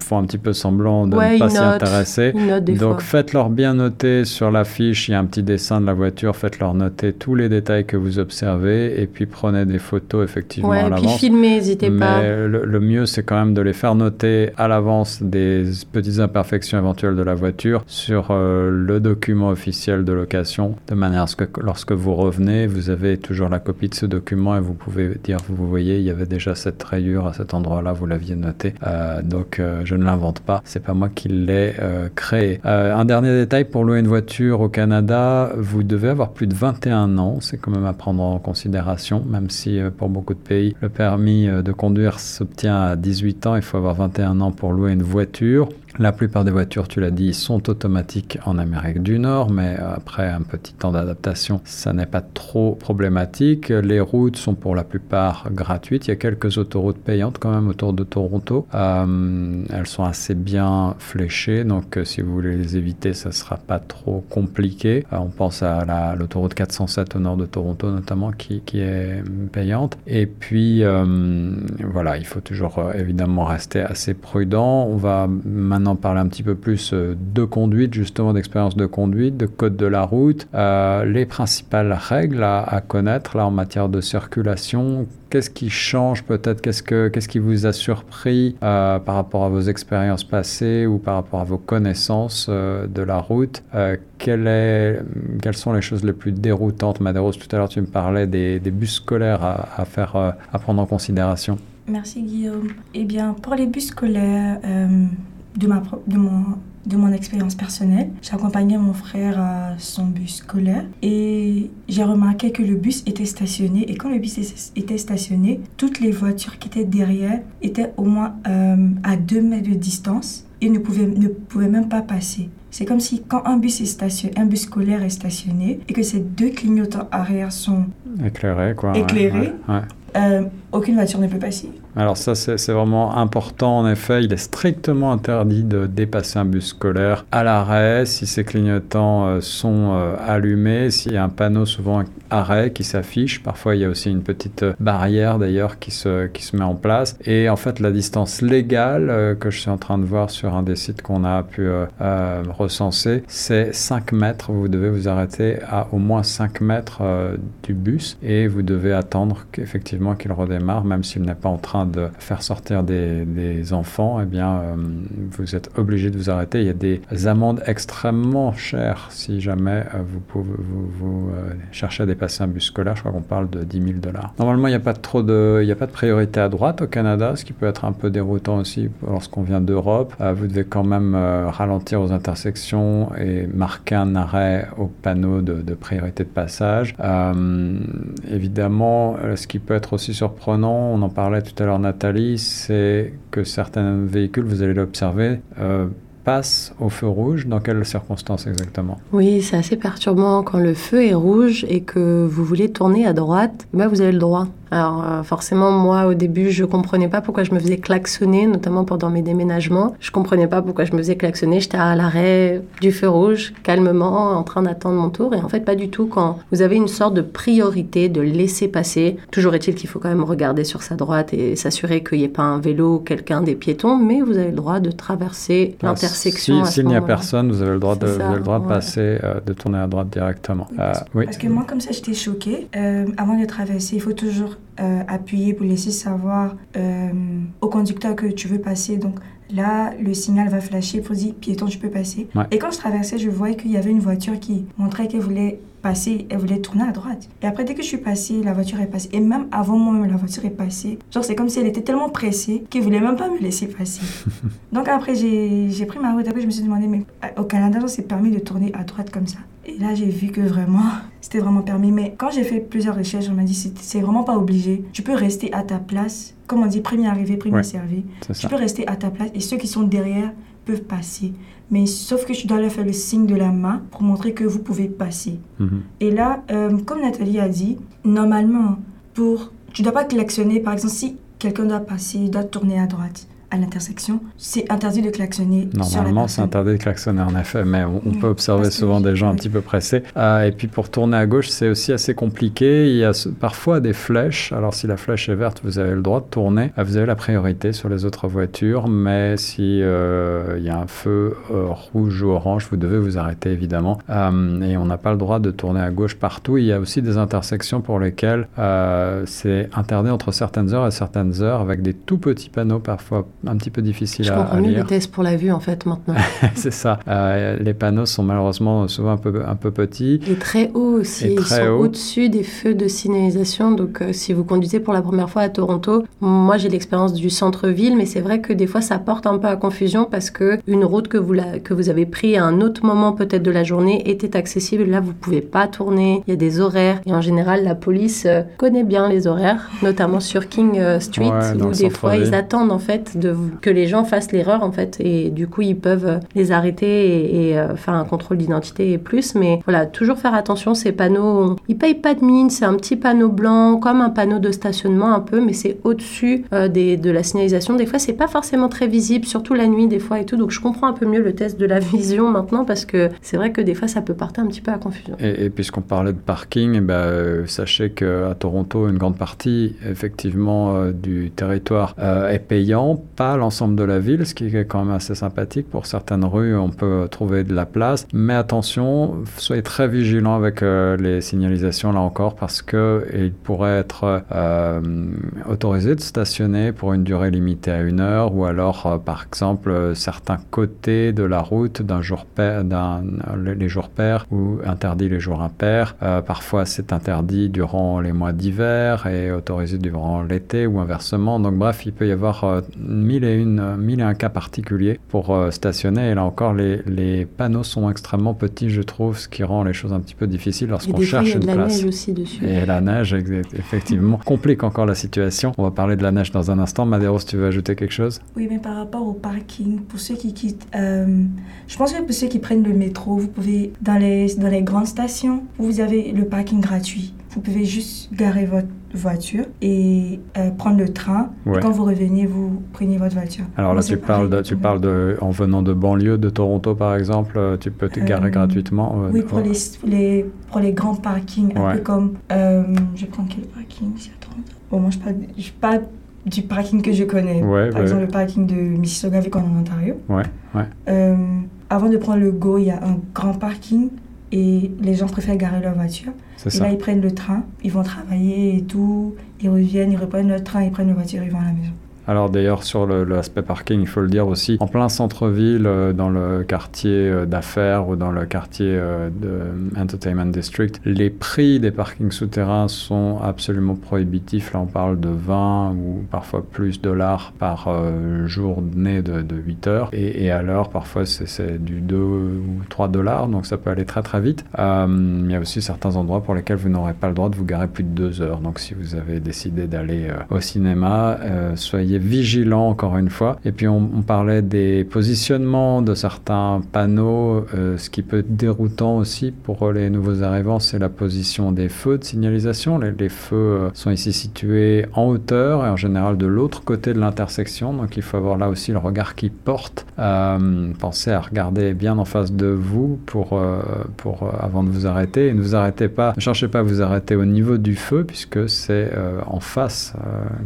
font un petit peu semblant de ne pas s'y intéresser. Donc faites-leur bien noter sur la fiche, il y a un petit dessin de la voiture, faites-leur noter tous les détails que vous observez et puis prenez des photos effectivement ouais, à l'avance. puis filmez, n'hésitez pas. Mais le, mieux, c'est quand même de les faire noter à l'avance des petites imperfections éventuelles de la voiture sur euh, le document officiel de location, de manière à ce que lorsque vous revenez, vous avez toujours la copie de ce document et vous pouvez dire, vous voyez, il y avait déjà cette rayure à cet endroit-là, vous l'aviez noté. Euh, donc, euh, je ne l'invente pas, c'est pas moi qui l'ai créé. un dernier détail pour louer une voiture au Canada, vous devez avoir plus de 21 ans, c'est quand même à prendre en considération, même si pour beaucoup de pays, le permis de conduire s'obtient à 18 ans, il faut avoir 21 ans pour louer une voiture. La plupart des voitures, tu l'as dit, sont automatiques en Amérique du Nord, mais après un petit temps d'adaptation, ça n'est pas trop problématique. Les routes sont pour la plupart gratuites. Il y a quelques autoroutes payantes quand même autour de Toronto. Euh, elles sont assez bien fléchées, donc euh, si vous voulez les éviter, ça ne sera pas trop compliqué. Euh, on pense à l'autoroute 407 au nord de Toronto notamment, qui, est payante. Et puis, voilà, il faut toujours évidemment rester assez prudent. On va maintenant maintenant parler un petit peu plus euh, de conduite, justement d'expérience de conduite, de code de la route, euh, les principales règles à, connaître là en matière de circulation. Qu'est-ce qui change peut-être Qu'est-ce que qu'est-ce qui vous a surpris euh, par rapport à vos expériences passées ou par rapport à vos connaissances de la route? Quelles sont les choses les plus déroutantes? Madéros, tout à l'heure tu me parlais des, bus scolaires à faire à prendre en considération. Merci Guillaume. Eh bien, pour les bus scolaires, de, ma, de mon, de mon expérience personnelle. J'accompagnais mon frère à son bus scolaire et j'ai remarqué que le bus était stationné. Et quand le bus était stationné, toutes les voitures qui étaient derrière étaient au moins euh, à 2 mètres de distance et ne pouvaient, ne pouvaient même pas passer. C'est comme si quand un bus, est stationné, un bus scolaire est stationné et que ces deux clignotants arrière sont éclairés, quoi, éclairés euh, aucune voiture ne peut passer. Alors ça, c'est vraiment important. En effet, il est strictement interdit de dépasser un bus scolaire à l'arrêt si ces clignotants euh, sont euh, allumés, s'il y a un panneau souvent arrêt qui s'affiche. Parfois, il y a aussi une petite barrière d'ailleurs qui se, qui se met en place. Et en fait, la distance légale que je suis en train de voir sur un des sites qu'on a pu recenser, c'est 5 mètres. Vous devez vous arrêter à au moins 5 mètres du bus et vous devez attendre qu'effectivement qu'il redémarre, même s'il n'est pas en train de faire sortir des, enfants, eh bien, euh, vous êtes obligé de vous arrêter. Il y a des amendes extrêmement chères si jamais euh, vous, vous, euh, cherchez à dépasser un bus scolaire. Je crois qu'on parle de 10 000 dollars. Normalement, il n'y a pas trop de, il n'y a pas de priorité à droite au Canada, ce qui peut être un peu déroutant aussi lorsqu'on vient d'Europe. vous devez quand même ralentir aux intersections et marquer un arrêt au panneau de priorité de passage. évidemment, ce qui peut être aussi surprenant, on en parlait tout à l'heure Nathalie, c'est que certains véhicules, vous allez l'observer, euh, passent au feu rouge. Dans quelles circonstances exactement? Oui, c'est assez perturbant. Quand le feu est rouge et que vous voulez tourner à droite, bah vous avez le droit. Alors euh, forcément, moi au début, je comprenais pas pourquoi je me faisais klaxonner, notamment pendant mes déménagements. Je comprenais pas pourquoi je me faisais klaxonner. J'étais à l'arrêt du feu rouge, calmement, en train d'attendre mon tour. Et en fait, pas du tout. Quand vous avez une sorte de priorité de laisser passer, toujours est-il qu'il faut quand même regarder sur sa droite et s'assurer qu'il n'y ait pas un vélo ou quelqu'un des piétons, mais vous avez le droit de traverser ah, l'intersection. S'il n'y a personne, vous avez le droit de, le droit de passer, euh, de tourner à droite directement. Euh, oui. Parce que moi, comme ça, j'étais choquée. avant de traverser, il faut toujours euh, appuyer pour laisser savoir euh, au conducteur que tu veux passer. Donc là, le signal va flasher pour dire piéton, tu peux passer. Et quand je traversais, je voyais qu'il y avait une voiture qui montrait qu'elle voulait passer, elle voulait tourner à droite. Et après, dès que je suis passée, la voiture est passée. Et même avant moi, la voiture est passée. Genre, c'est comme si elle était tellement pressée qu'elle voulait même pas me laisser passer. Donc après, j'ai pris ma route. Après, je me suis demandé, mais euh, au Canada, c'est permis de tourner à droite comme ça. Et là, j'ai vu que vraiment, c'était vraiment permis. Mais quand j'ai fait plusieurs recherches, on m'a dit, c'est vraiment pas obligé. Tu peux rester à ta place. Comme on dit, premier arrivé, premier servi. Tu peux rester à ta place et ceux qui sont derrière peuvent passer. Mais sauf que tu dois leur faire le signe de la main pour montrer que vous pouvez passer. Mhm. Et là, euh, comme Nathalie a dit, normalement, pour, tu dois pas klaxonner. Par exemple, si quelqu'un doit passer, il doit tourner à droite à l'intersection, c'est interdit de klaxonner. Normalement, c'est interdit de klaxonner en effet, mais on, peut observer souvent des gens un petit peu pressés. Euh, et puis pour tourner à gauche, c'est aussi assez compliqué. Il y a parfois des flèches. Alors si la flèche est verte, vous avez le droit de tourner. Euh, vous avez la priorité sur les autres voitures, mais si euh, il y a un feu rouge ou orange, vous devez vous arrêter évidemment. et on n'a pas le droit de tourner à gauche partout. Il y a aussi des intersections pour lesquelles c'est interdit entre certaines heures et certaines heures avec des tout petits panneaux parfois un petit peu difficiles à, comprends mieux les tests pour la vue en fait maintenant. c'est ça. Euh, les panneaux sont malheureusement souvent un peu, un peu petits. Et très hauts aussi. Ils sont au-dessus des feux de signalisation. Donc euh, si vous conduisez pour la première fois à Toronto, moi j'ai l'expérience du centre-ville, mais c'est vrai que des fois ça porte un peu à confusion parce que une route que vous, la, que vous avez pris à un autre moment peut-être de la journée était accessible. Là vous pouvez pas tourner. Il y a des horaires et en général la police euh, connaît bien les horaires, notamment sur King Street où des fois ils attendent en fait de, que les gens fassent l'erreur en fait et du coup ils peuvent les arrêter et, euh, faire un contrôle d'identité et plus. Mais voilà, toujours faire attention, ces panneaux, ils payent pas de mine, c'est un petit panneau blanc comme un panneau de stationnement un peu, mais c'est au-dessus euh, de la signalisation. Des fois, c'est pas forcément très visible, surtout la nuit des fois et tout. Donc je comprends un peu mieux le test de la vision maintenant parce que c'est vrai que des fois ça peut porter un petit peu à confusion. Et, puisqu'on parlait de parking, eh ben, euh, sachez qu'à Toronto, une grande partie effectivement du territoire est payant, l'ensemble de la ville, ce qui est quand même assez sympathique. Pour certaines rues, on peut trouver de la place, mais attention, soyez très vigilants avec euh, les signalisations là encore parce que il pourrait être euh, autorisé de stationner pour une durée limitée à une heure ou alors euh, par exemple certains côtés de la route d'un jour pair, d'un les jours pairs ou interdit les jours impairs. parfois c'est interdit durant les mois d'hiver et autorisé durant l'été ou inversement. Donc bref, il peut y avoir mille et une mille et un cas particuliers pour stationner et là encore les, les, panneaux sont extrêmement petits, je trouve, ce qui rend les choses un petit peu difficiles lorsqu'on cherche une place. Et la neige aussi dessus. Et la neige, effectivement, complique encore la situation. On va parler de la neige dans un instant. Madero, si tu veux ajouter quelque chose? Oui, mais par rapport au parking, pour ceux qui quittent, euh, je pense que pour ceux qui prennent le métro, vous pouvez, dans les, dans les grandes stations, vous avez le parking gratuit. Vous pouvez juste garer votre voiture et euh, prendre le train. quand vous revenez, vous prenez votre voiture. Alors là, tu parles, de, tu parles de, en venant de banlieue de Toronto, par exemple, euh, tu peux te garer euh, gratuitement. oui, pour, les, les, pour les grands parkings, un peu comme. je prends quel parking ici à Toronto? Bon, moi, je parle, je parle du parking que je connais. par exemple, le parking de Mississauga, vu qu'on est en Ontario. Ouais, ouais. avant de prendre le Go, il y a un grand parking et les gens préfèrent garer leur voiture. Et là, ils prennent le train, ils vont travailler et tout, ils reviennent, ils reprennent le train, ils prennent la voiture, ils vont à la maison. Alors d'ailleurs sur l'aspect parking, il faut le dire aussi, en plein centre-ville, euh, dans le quartier euh, d'affaires ou dans le quartier euh, de Entertainment District, les prix des parkings souterrains sont absolument prohibitifs. Là on parle de 20 ou parfois plus dollars par journée de, de 8 heures. Et, à l'heure, parfois c'est du 2 ou 3 dollars, donc ça peut aller très très vite. il y a aussi certains endroits pour lesquels vous n'aurez pas le droit de vous garer plus de 2 heures. Donc si vous avez décidé d'aller au cinéma, soyez vigilant encore une fois. Et puis on, parlait des positionnements de certains panneaux. Euh, ce qui peut être déroutant aussi pour les nouveaux arrivants, c'est la position des feux de signalisation. Les, feux euh, sont ici situés en hauteur et en général de l'autre côté de l'intersection. Donc il faut avoir là aussi le regard qui porte. Euh, pensez à regarder bien en face de vous pour, pour avant de vous arrêter. Et ne vous arrêtez pas, ne cherchez pas à vous arrêter au niveau du feu puisque c'est en face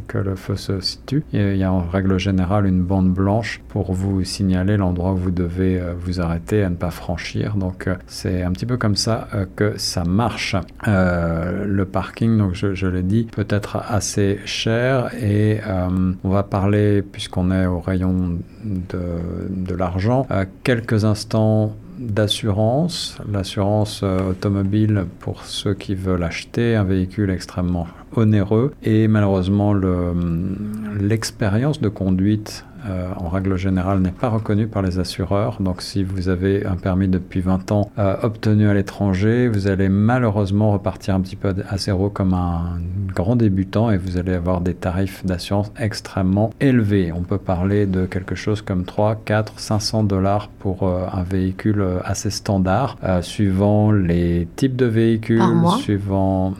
que le feu se situe il y a en règle générale une bande blanche pour vous signaler l'endroit où vous devez euh, vous arrêter à ne pas franchir. Donc euh, c'est un petit peu comme ça euh, que ça marche. le parking, donc je, l'ai dit, peut être assez cher et on va parler, puisqu'on est au rayon de l'argent, quelques instants d'assurance, l'assurance automobile pour ceux qui veulent acheter un véhicule extrêmement onéreux. Et malheureusement l'expérience de conduite euh, en règle générale, n'est pas reconnu par les assureurs. Donc si vous avez un permis depuis 20 ans euh, obtenu à l'étranger, vous allez malheureusement repartir un petit peu à zéro comme un grand débutant et vous allez avoir des tarifs d'assurance extrêmement élevés. On peut parler de quelque chose comme 3, 4, 500 dollars pour euh, un véhicule assez standard, suivant les types de véhicules, suivant...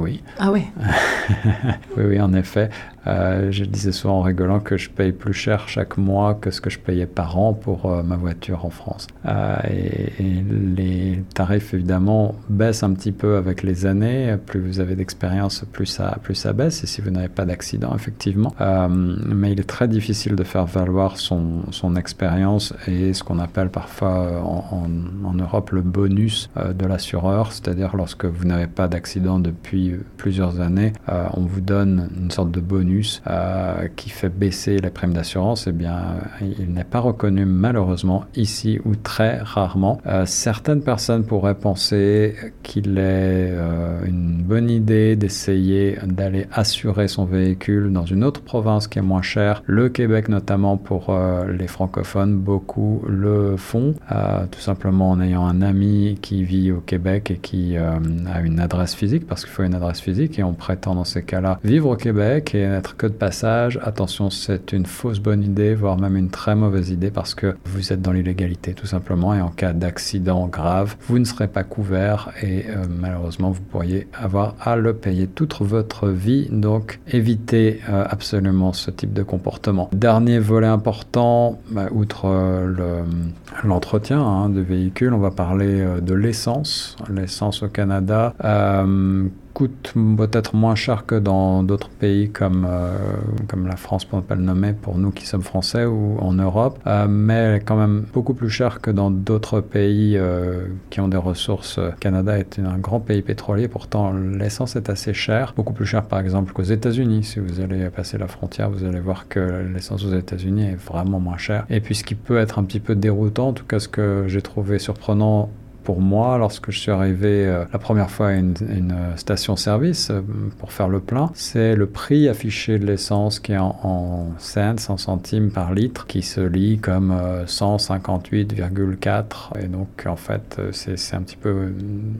oui. Ah oui Oui, oui, en effet. Euh, je disais souvent en rigolant que je paye plus cher chaque mois que ce que je payais par an pour euh, ma voiture en France. Euh, et, les tarifs, évidemment, baissent un petit peu avec les années. Plus vous avez d'expérience, plus ça, plus ça baisse. Et si vous n'avez pas d'accident, effectivement. mais il est très difficile de faire valoir son, expérience et ce qu'on appelle parfois en, Europe le bonus de l'assureur. C'est-à-dire lorsque vous n'avez pas d'accident depuis plusieurs années, on vous donne une sorte de bonus qui fait baisser les primes d'assurance. Eh bien, il n'est pas reconnu malheureusement ici ou très rarement. Euh, certaines personnes pourraient penser qu'il est euh, une bonne idée d'essayer d'aller assurer son véhicule dans une autre province qui est moins chère. Le Québec notamment pour euh, les francophones, beaucoup le font, tout simplement en ayant un ami qui vit au Québec et qui a une adresse physique, parce qu'il faut une adresse physique et on prétend dans ces cas-là vivre au Québec et que de passage. Attention, c'est une fausse bonne idée, voire même une très mauvaise idée parce que vous êtes dans l'illégalité tout simplement et en cas d'accident grave, vous ne serez pas couvert et euh, malheureusement vous pourriez avoir à le payer toute votre vie. Donc évitez euh, absolument ce type de comportement. Dernier volet important, bah, outre euh, l'entretien hein, de véhicule, on va parler de l'essence. L'essence au Canada coûte peut-être moins cher que dans d'autres pays comme, euh, comme la France, pour ne pas le nommer, pour nous qui sommes français ou en Europe, euh, mais quand même beaucoup plus cher que dans d'autres pays euh, qui ont des ressources. Canada est un grand pays pétrolier, pourtant l'essence est assez chère, beaucoup plus cher par exemple qu'aux États-Unis. Si vous allez passer la frontière, vous allez voir que l'essence aux États-Unis est vraiment moins chère. Et puis ce qui peut être un petit peu déroutant, en tout cas ce que j'ai trouvé surprenant pour moi, lorsque je suis arrivé euh, la première fois à une, euh, station-service euh, pour faire le plein, c'est le prix affiché de l'essence qui est en, cents, 100 centimes par litre, qui se lit comme 158,4. Et donc, en fait, c'est un petit peu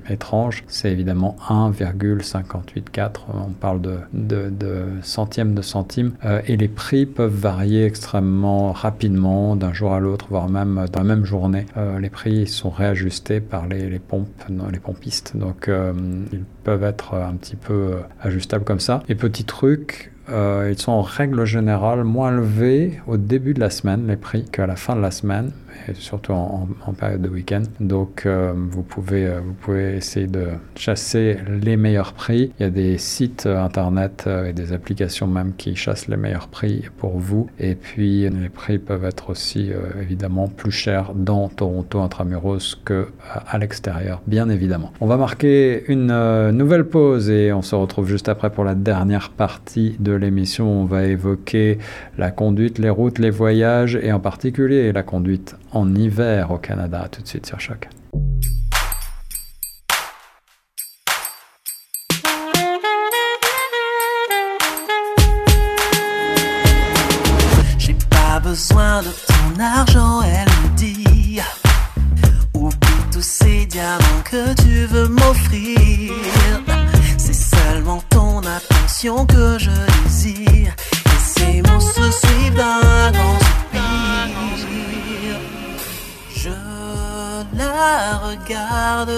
étrange. C'est évidemment 1,584. On parle de, de, de, centièmes de centimes. et les prix peuvent varier extrêmement rapidement d'un jour à l'autre, voire même dans la même journée. les prix sont réajustés les, pompes, les pompistes. Donc euh, ils peuvent être un petit peu euh, ajustables comme ça. Et petit truc, euh, ils sont en règle générale moins élevés au début de la semaine, les prix, qu'à la fin de la semaine surtout en, période de week-end. Donc euh, vous, pouvez, euh, vous pouvez essayer de chasser les meilleurs prix. Il y a des sites internet et des applications même qui chassent les meilleurs prix pour vous. Et puis les prix peuvent être aussi évidemment plus chers dans Toronto intramuros que à l'extérieur, bien évidemment. On va marquer une nouvelle pause et on se retrouve juste après pour la dernière partie de l'émission. On va évoquer la conduite, les routes, les voyages et en particulier la conduite en hiver au Canada. tout de suite sur Choc.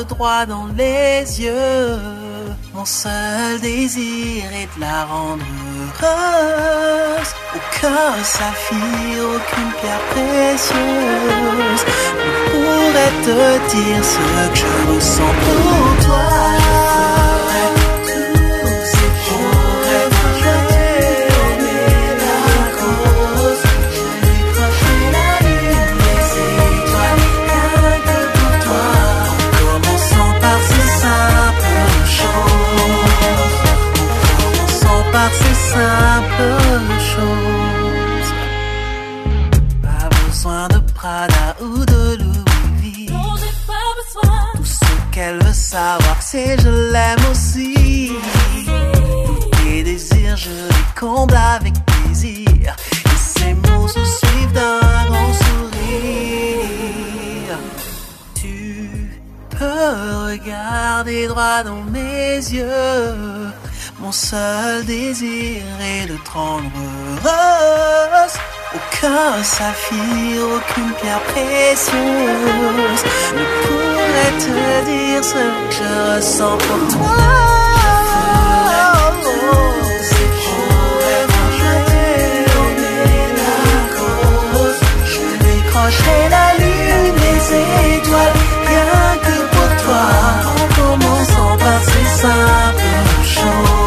Droit dans les yeux. Mon seul désir est de la rendre heureuse. Aucun saphir, aucune pierre précieuse ne pourrait te dire ce que je ressens pour toi. Savoir si je l'aime aussi. Tous désirs, je les comble avec plaisir. Et ces mots se suivent d'un grand sourire. Tu peux regarder droit dans mes yeux. Mon seul désir est de te rendre heureuse. Aucun saphir, aucune pierre précieuse ne pourrait te dire ce que je ressens pour toi. J'ai la lune, les étoiles, rien que pour toi, en commençant par ces simples choses.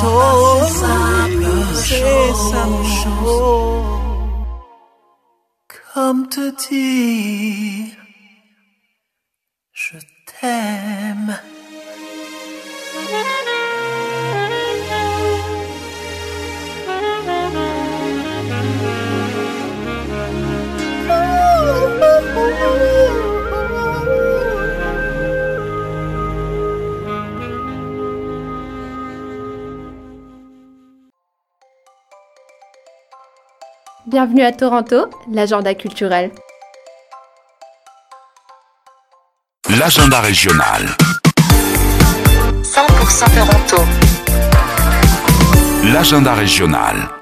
Simple chose. C'est simple chose. Comme te dire, Bienvenue à Toronto, l'agenda culturel. L'agenda régional. 100% Toronto. L'agenda régional.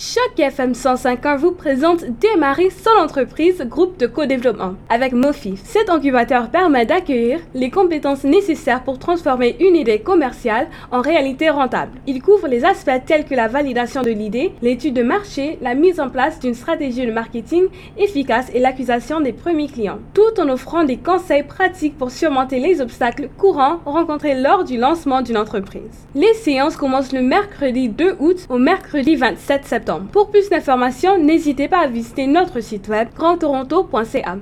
Choc FM 105.1 vous présente Démarrer son entreprise groupe de co-développement avec Mofi. Cet incubateur permet d'accueillir les compétences nécessaires pour transformer une idée commerciale en réalité rentable. Il couvre les aspects tels que la validation de l'idée, l'étude de marché, la mise en place d'une stratégie de marketing efficace et l'acquisition des premiers clients, tout en offrant des conseils pratiques pour surmonter les obstacles courants rencontrés lors du lancement d'une entreprise. Les séances commencent le mercredi 2 août au mercredi 27 septembre. Pour plus d'informations, n'hésitez pas à visiter notre site web grandtoronto.ca.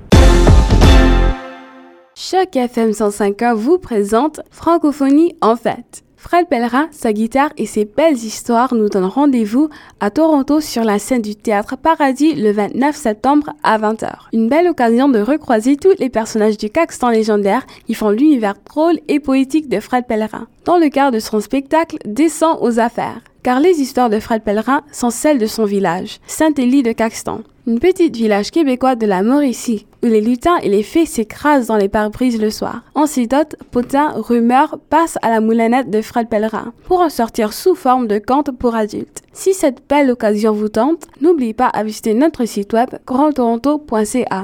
Choc FM 105.1 vous présente Francophonie en fait. Fred Pellerin, sa guitare et ses belles histoires nous donnent rendez-vous à Toronto sur la scène du théâtre Paradis le 29 septembre à 20h. Une belle occasion de recroiser tous les personnages du Caxton légendaire qui font l'univers drôle et poétique de Fred Pellerin. Dans le cadre de son spectacle Descend aux affaires car les histoires de Fred Pellerin sont celles de son village, Saint-Élie de Caxton, une petite village québécois de la Mauricie, où les lutins et les fées s'écrasent dans les pare-brises le soir. Antidote, potins, rumeurs passent à la moulinette de Fred Pellerin pour en sortir sous forme de contes pour adultes. Si cette belle occasion vous tente, n'oubliez pas à visiter notre site web grandtoronto.ca.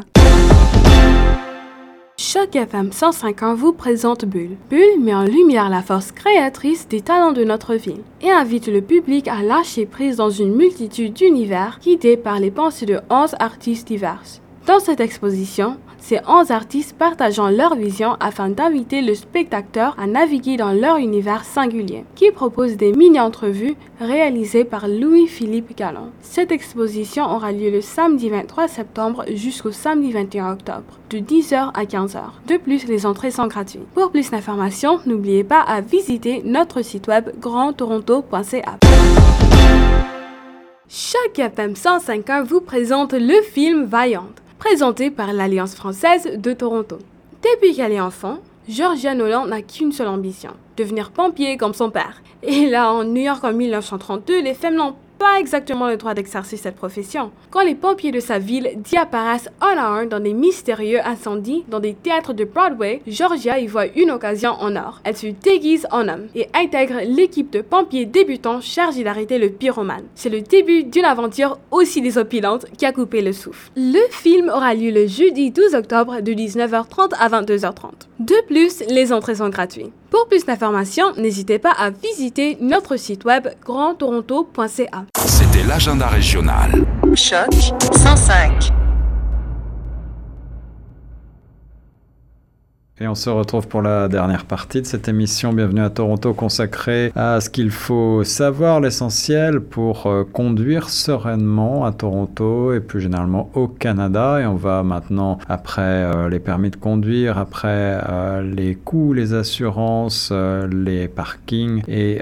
Choc FM 105 ans vous présente Bulle. Bulle met en lumière la force créatrice des talents de notre ville et invite le public à lâcher prise dans une multitude d'univers guidés par les pensées de 11 artistes divers. Dans cette exposition, ces 11 artistes partageant leur vision afin d'inviter le spectateur à naviguer dans leur univers singulier, qui propose des mini-entrevues réalisées par Louis-Philippe Gallon. Cette exposition aura lieu le samedi 23 septembre jusqu'au samedi 21 octobre, de 10h à 15h. De plus, les entrées sont gratuites. Pour plus d'informations, n'oubliez pas à visiter notre site web grandtoronto.ca. Chaque FM 105.1 vous présente le film Vaillante présenté par l'Alliance française de Toronto. Depuis qu'elle est enfant, Georgia Nolan n'a qu'une seule ambition, devenir pompier comme son père. Et là, en New York en 1932, les femmes n'ont pas exactement le droit d'exercer cette profession. Quand les pompiers de sa ville diapparaissent un à un dans des mystérieux incendies dans des théâtres de Broadway, Georgia y voit une occasion en or. Elle se déguise en homme et intègre l'équipe de pompiers débutants chargés d'arrêter le pyromane. C'est le début d'une aventure aussi désopilante qui a coupé le souffle. Le film aura lieu le jeudi 12 octobre de 19h30 à 22h30. De plus, les entrées sont gratuites. Pour plus d'informations, n'hésitez pas à visiter notre site web grandtoronto.ca. C'était l'agenda régional. Choc 105. Et on se retrouve pour la dernière partie de cette émission. Bienvenue à Toronto consacrée à ce qu'il faut savoir, l'essentiel pour euh, conduire sereinement à Toronto et plus généralement au Canada. Et on va maintenant, après euh, les permis de conduire, après euh, les coûts, les assurances, les parkings et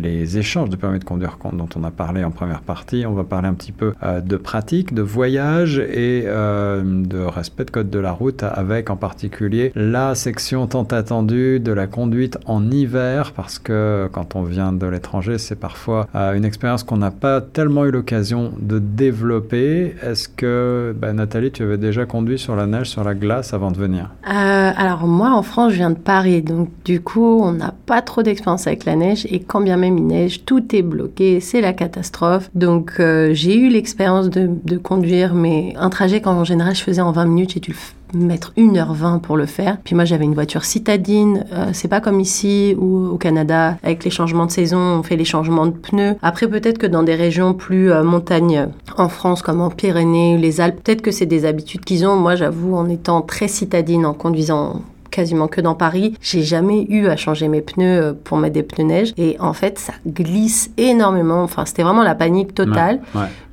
les échanges de permis de conduire dont on a parlé en première partie, on va parler un petit peu de pratique, de voyage et de respect de code de la route avec en particulier la section tant attendue de la conduite en hiver parce que quand on vient de l'étranger, c'est parfois euh, une expérience qu'on n'a pas tellement eu l'occasion de développer. Est-ce que, bah, Nathalie, tu avais déjà conduit sur la neige, sur la glace avant de venir? Euh, Alors moi, en France, je viens de Paris, donc du coup, on n'a pas trop d'expérience avec la neige et quand bien même il neige, tout est bloqué, c'est la catastrophe. Donc euh, j'ai eu l'expérience de, conduire, mais un trajet qu'en général je faisais en 20 minutes, j'ai dû le mettre 1h20 pour le faire. Puis moi, j'avais une voiture citadine. Euh, c'est pas comme ici ou au Canada, avec les changements de saison, on fait les changements de pneus. Après, peut-être que dans des régions plus euh, montagnes en France, comme en Pyrénées ou les Alpes, peut-être que c'est des habitudes qu'ils ont. Moi, j'avoue, en étant très citadine, en conduisant quasiment que dans Paris. J'ai jamais eu à changer mes pneus pour mettre des pneus neige. Et en fait, ça glisse énormément. Enfin, c'était vraiment la panique totale.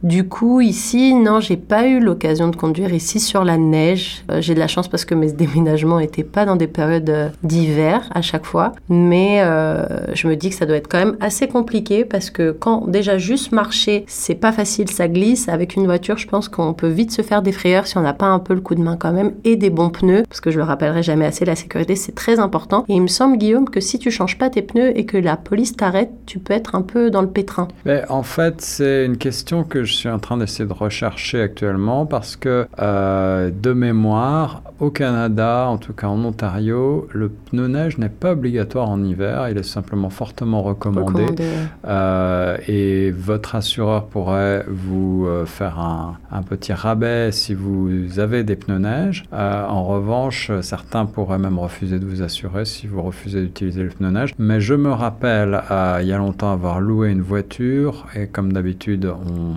Du coup, ici, non, j'ai pas eu l'occasion de conduire ici sur la neige. Euh, j'ai de la chance parce que mes déménagements n'étaient pas dans des périodes euh, d'hiver à chaque fois. Mais euh, je me dis que ça doit être quand même assez compliqué parce que quand déjà juste marcher, c'est pas facile, ça glisse. Avec une voiture, je pense qu'on peut vite se faire des frayeurs si on n'a pas un peu le coup de main quand même et des bons pneus. Parce que je le rappellerai jamais assez, la sécurité c'est très important. Et il me semble, Guillaume, que si tu changes pas tes pneus et que la police t'arrête, tu peux être un peu dans le pétrin. Mais en fait, c'est une question que je suis en train d'essayer de rechercher actuellement parce que euh, de mémoire, au Canada, en tout cas en Ontario, le pneu neige n'est pas obligatoire en hiver, il est simplement fortement recommandé. Euh, et votre assureur pourrait vous euh, faire un, un, petit rabais si vous avez des pneus neige. en revanche, certains pourraient même refuser de vous assurer si vous refusez d'utiliser le pneu neige. Mais je me rappelle, il y a longtemps, avoir loué une voiture et comme d'habitude, on,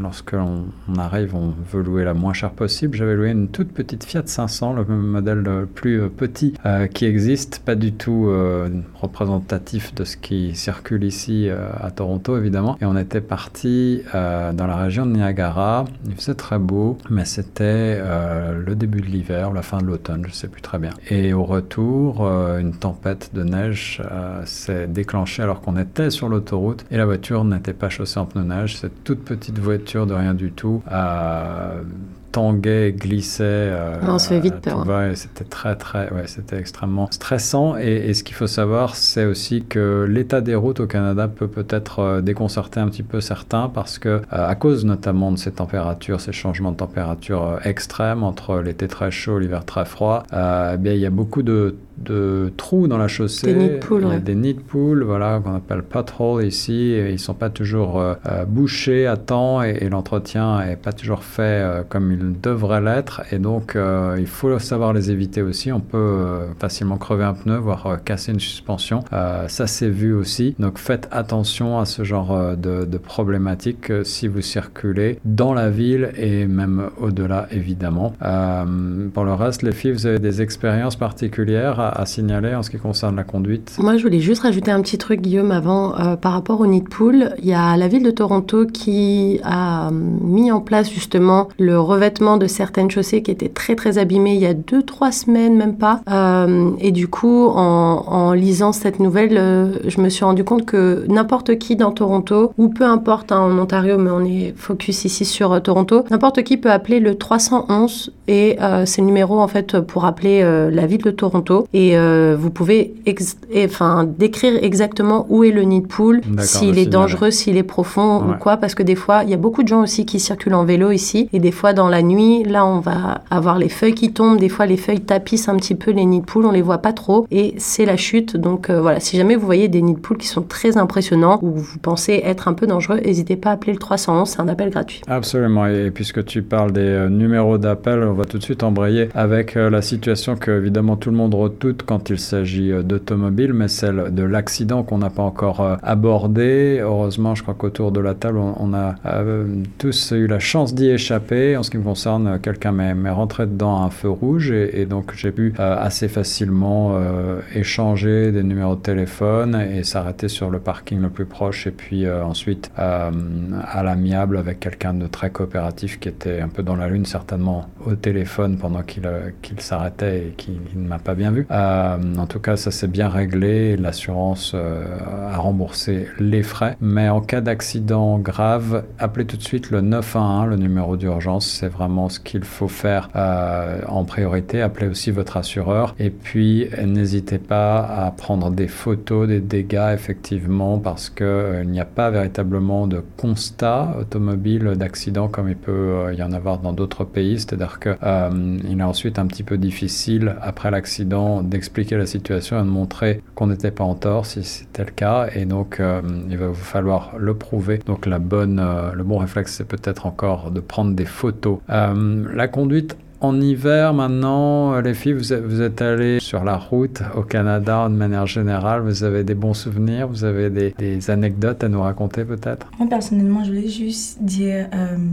lorsqu'on on arrive, on veut louer la moins chère possible. J'avais loué une toute petite Fiat 500, le modèle le plus euh, petit euh, qui existe, pas du tout euh, représentatif de ce qui circule ici à Toronto, évidemment. Et on était parti dans la région de Niagara. Il faisait très beau, mais c'était le début de l'hiver, la fin de l'automne, je sais plus très bien. Et au retour, une tempête de neige s'est déclenchée alors qu'on était sur l'autoroute et la voiture n'était pas chaussée en pneus neige. Cette toute petite voiture de rien du tout euh, tanguait, glissait. Euh, on se fait vite peur. Hein. C'était très, très, ouais, c'était extrêmement stressant. Et, ce qu'il faut savoir, c'est aussi que l'état des routes au Canada peut peut-être euh, déconcerter un petit peu certains parce que, euh, à cause notamment de ces températures, ces changements de température extrêmes entre l'été très chaud, l'hiver très froid, eh bien, il y a beaucoup de de trous dans la chaussée. Des nids de poules, ouais. Des nids de poules, voilà, qu'on appelle potholes ici. Et ils sont pas toujours euh, euh, bouchés à temps et, l'entretien est pas toujours fait euh, comme il devrait l'être. Et donc, il faut savoir les éviter aussi. On peut facilement crever un pneu, voire casser une suspension. ça, c'est vu aussi. Donc, faites attention à ce genre de, de problématiques si vous circulez dans la ville et même au-delà, évidemment. pour le reste, les filles, vous avez des expériences particulières à, signaler en ce qui concerne la conduite? Moi, je voulais juste rajouter un petit truc, Guillaume, avant, euh, par rapport au nid de poule. Il y a la ville de Toronto qui a mis en place justement le revêtement de certaines chaussées qui étaient très très abîmées il y a deux, trois semaines, même pas. Euh, et du coup, en, en, lisant cette nouvelle, euh, je me suis rendu compte que n'importe qui dans Toronto, ou peu importe hein, en Ontario, mais on est focus ici sur Toronto, n'importe qui peut appeler le 311 et c'est le numéro en fait pour appeler la ville de Toronto. Et euh, vous pouvez enfin, décrire exactement où est le nid de poule, s'il est dangereux, s'il est profond ou quoi, parce que des fois, il y a beaucoup de gens aussi qui circulent en vélo ici, et des fois dans nuit, là, on va avoir les feuilles qui tombent, des fois les feuilles tapissent un petit peu les nids de poule, on les voit pas trop, et c'est la chute. Donc euh, voilà, si jamais vous voyez des nids de poule qui sont très impressionnants, ou vous pensez être un peu dangereux, n'hésitez pas à appeler le 311, c'est un appel gratuit. Absolument, et puisque tu parles des euh, numéros d'appel, on va tout de suite embrayer avec la situation que évidemment tout le monde toute quand il s'agit euh, d'automobile, mais celle de l'accident qu'on n'a pas encore euh, abordé. Heureusement, je crois qu'autour de la table, on, a euh, tous eu la chance d'y échapper. En ce qui me concerne, quelqu'un m'est rentré dedans à un feu rouge et, donc j'ai pu assez facilement échanger des numéros de téléphone et s'arrêter sur le parking le plus proche et puis ensuite à l'amiable avec quelqu'un de très coopératif qui était un peu dans la lune certainement au téléphone pendant qu'il s'arrêtait et qui ne m'a pas bien vu. Euh, en tout cas, ça s'est bien réglé. L'assurance euh, a remboursé les frais. Mais en cas d'accident grave, appelez tout de suite le 911, le numéro d'urgence. C'est vraiment ce qu'il faut faire euh, en priorité. Appelez aussi votre assureur. Et puis, n'hésitez pas à prendre des photos des dégâts, effectivement, parce qu'il n'y a pas véritablement de constat automobile d'accident comme il peut y en avoir dans d'autres pays. C'est-à-dire qu'il est ensuite un petit peu difficile, après l'accident, d'expliquer la situation et de montrer qu'on n'était pas en tort si c'était le cas. Et donc, euh, il va vous falloir le prouver. Donc, la bonne, euh, le bon réflexe, c'est peut-être encore de prendre des photos. Euh, la conduite en hiver, maintenant, les filles, vous êtes, allées sur la route au Canada de manière générale. Vous avez des bons souvenirs Vous avez des, anecdotes à nous raconter peut-être? Moi, personnellement, je voulais juste dire,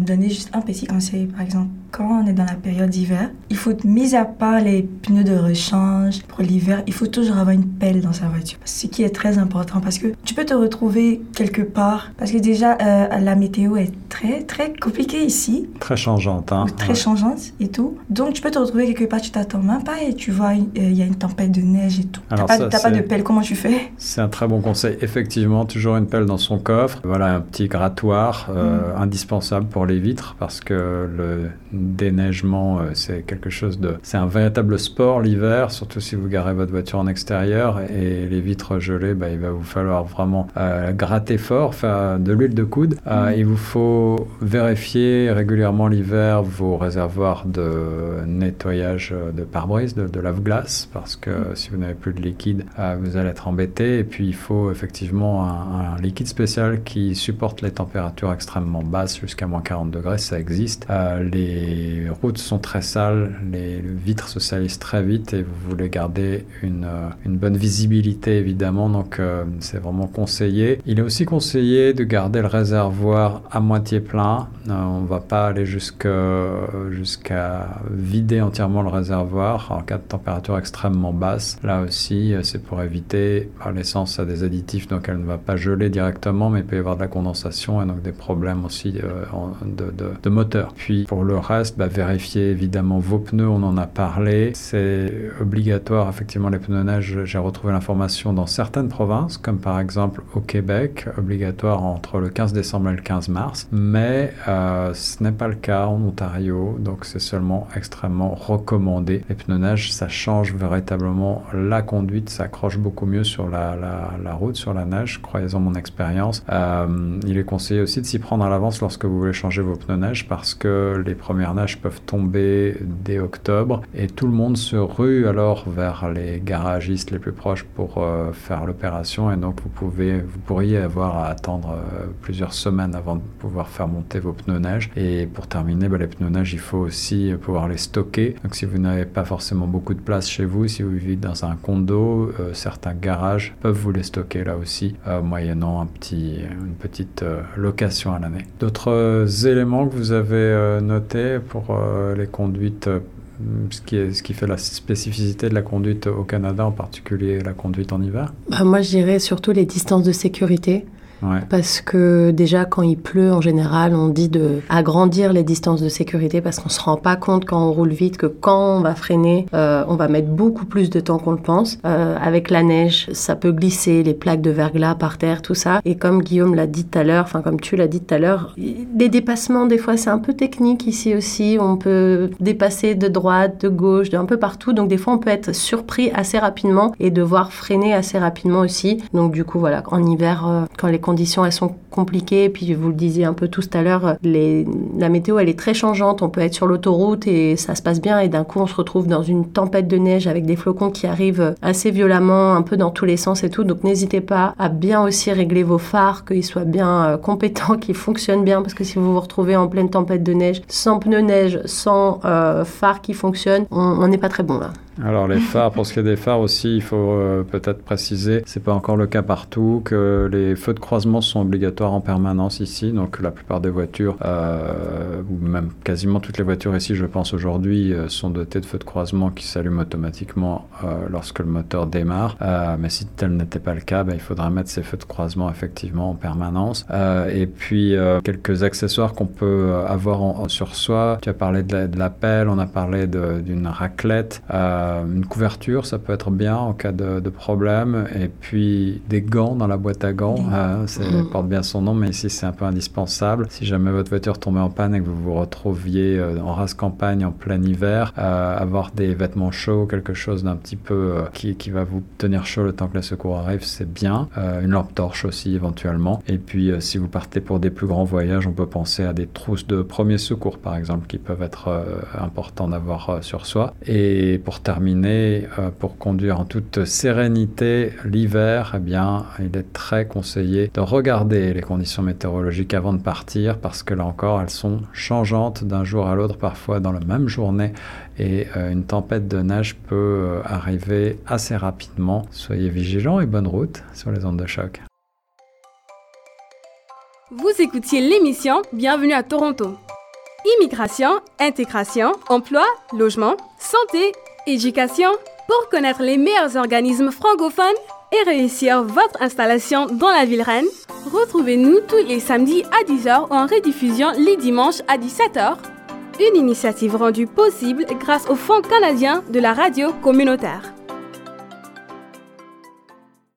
donner juste un petit conseil, par exemple quand on est dans la période d'hiver, il faut, mis à part les pneus de rechange pour l'hiver, il faut toujours avoir une pelle dans sa voiture. Ce qui est très important parce que tu peux te retrouver quelque part, parce que déjà euh, la météo est très très compliquée ici. Très changeante, hein. Très changeante et tout. Donc tu peux te retrouver quelque part, tu t'attends même pas et tu vois, il y a une tempête de neige et tout. T'as pas, pas de pelle, comment tu fais? C'est un très bon conseil. Effectivement, toujours une pelle dans son coffre. Voilà, un petit grattoir euh, mm. indispensable pour les vitres parce que le déneigement, euh, c'est quelque chose de... C'est un véritable sport l'hiver, surtout si vous garez votre voiture en extérieur et les vitres gelées, bah, il va vous falloir vraiment euh, gratter fort, faire de l'huile de coude. Mm. il vous faut vérifier régulièrement l'hiver vos réservoirs de nettoyage de pare-brise, de, de lave-glace, parce que mm. si vous n'avez plus de liquide, vous allez être embêté. Et puis il faut effectivement un, un liquide spécial qui supporte les températures extrêmement basses jusqu'à moins 40 degrés, ça existe. Euh, les routes sont très sales, les vitres se salissent très vite et vous voulez garder une, euh, bonne visibilité évidemment, donc euh, c'est vraiment conseillé. Il est aussi conseillé de garder le réservoir à moitié plein. on ne va pas aller jusqu'à vider entièrement le réservoir en cas de température extrêmement basse. Là aussi, c'est pour éviter, l'essence a des additifs donc elle ne va pas geler directement, mais il peut y avoir de la condensation et donc des problèmes aussi de, moteur. Puis pour le reste, bah, vérifiez évidemment vos pneus, on en a parlé. C'est obligatoire, effectivement, les pneus neige. J'ai retrouvé l'information dans certaines provinces, comme par exemple au Québec, obligatoire entre le 15 décembre et le 15 mars. Mais euh, ce n'est pas le cas en Ontario, donc c'est seulement extrêmement recommandé. Les pneus neige, ça change véritablement la conduite, ça accroche beaucoup mieux sur la, la, route, sur la neige, croyez-en mon expérience. Euh, il est conseillé aussi de s'y prendre à l'avance lorsque vous voulez changer vos pneus neige parce que les premières neiges peuvent tomber dès octobre. Et tout le monde se rue alors vers les garagistes les plus proches pour euh, faire l'opération. Et donc vous pouvez vous pourriez avoir à attendre euh, plusieurs semaines avant de pouvoir faire monter vos pneus neige. Et pour terminer bah, les pneus neige il faut aussi pouvoir les stocker. Donc si vous n'avez pas forcément beaucoup de place chez vous si vous vivez dans un condo euh, certains garages peuvent vous les stocker là aussi moyennant un petit une petite location à l'année. D'autres éléments que vous avez euh, pour euh, les conduites euh, ce qui, est, ce qui fait la spécificité de la conduite au Canada, en particulier la conduite en hiver? Bah, Moi, je dirais surtout les distances de sécurité. Parce que déjà, quand il pleut, en général, on dit de agrandir les distances de sécurité parce qu'on se rend pas compte quand on roule vite que quand on va freiner, euh, on va mettre beaucoup plus de temps qu'on le pense. Euh, avec la neige, ça peut glisser, les plaques de verglas par terre, tout ça. Et comme Guillaume l'a dit tout à l'heure, enfin comme tu l'as dit tout à l'heure, les dépassements, des fois, c'est un peu technique ici aussi. On peut dépasser de droite, de gauche, de un peu partout. Donc des fois, on peut être surpris assez rapidement et devoir freiner assez rapidement aussi. Donc du coup, voilà, en hiver, euh, quand les conditions elles sont compliquées. Puis vous le disiez un peu tout à l'heure, la météo elle est très changeante. On peut être sur l'autoroute et ça se passe bien et d'un coup on se retrouve dans une tempête de neige avec des flocons qui arrivent assez violemment, un peu dans tous les sens et tout. Donc n'hésitez pas à bien aussi régler vos phares, qu'ils soient bien euh, compétents, qu'ils fonctionnent bien parce que si vous vous retrouvez en pleine tempête de neige, sans pneus neige, sans euh, phare qui fonctionne, on n'est pas très bon là. Alors les phares, pour ce qui est des phares aussi, il faut euh, peut-être préciser, c'est pas encore le cas partout, que les feux de croisement sont obligatoires en permanence ici. Donc la plupart des voitures, euh, ou même quasiment toutes les voitures ici, je pense aujourd'hui, euh, sont dotées de feux de croisement qui s'allument automatiquement lorsque le moteur démarre. mais si tel n'était pas le cas, ben, il faudrait mettre ces feux de croisement effectivement en permanence. et puis quelques accessoires qu'on peut avoir sur soi. Tu as parlé de la, de la on a parlé d'une raclette. Une couverture, ça peut être bien en cas de, problème. Et puis des gants dans la boîte à gants, euh, ça mm. porte bien son nom, mais ici c'est un peu indispensable. Si jamais votre voiture tombait en panne et que vous vous retrouviez euh, en race campagne en plein hiver, avoir des vêtements chauds, quelque chose d'un petit peu qui, qui, va vous tenir chaud le temps que les secours arrivent, c'est bien. une lampe torche aussi éventuellement. Et puis si vous partez pour des plus grands voyages, on peut penser à des trousses de premiers secours par exemple qui peuvent être importants d'avoir sur soi. Et pour terminer, euh, pour conduire en toute sérénité l'hiver, eh bien, il est très conseillé de regarder les conditions météorologiques avant de partir parce que là encore, elles sont changeantes d'un jour à l'autre, parfois dans la même journée. Et euh, une tempête de neige peut euh, arriver assez rapidement. Soyez vigilants et bonne route sur les ondes de choc. Vous écoutiez l'émission Bienvenue à Toronto. Immigration, intégration, emploi, logement, santé, éducation. Pour connaître les meilleurs organismes francophones et réussir votre installation dans la ville reine, retrouvez-nous tous les samedis à 10h ou en rediffusion les dimanches à 17h. Une initiative rendue possible grâce au Fonds canadien de la radio communautaire.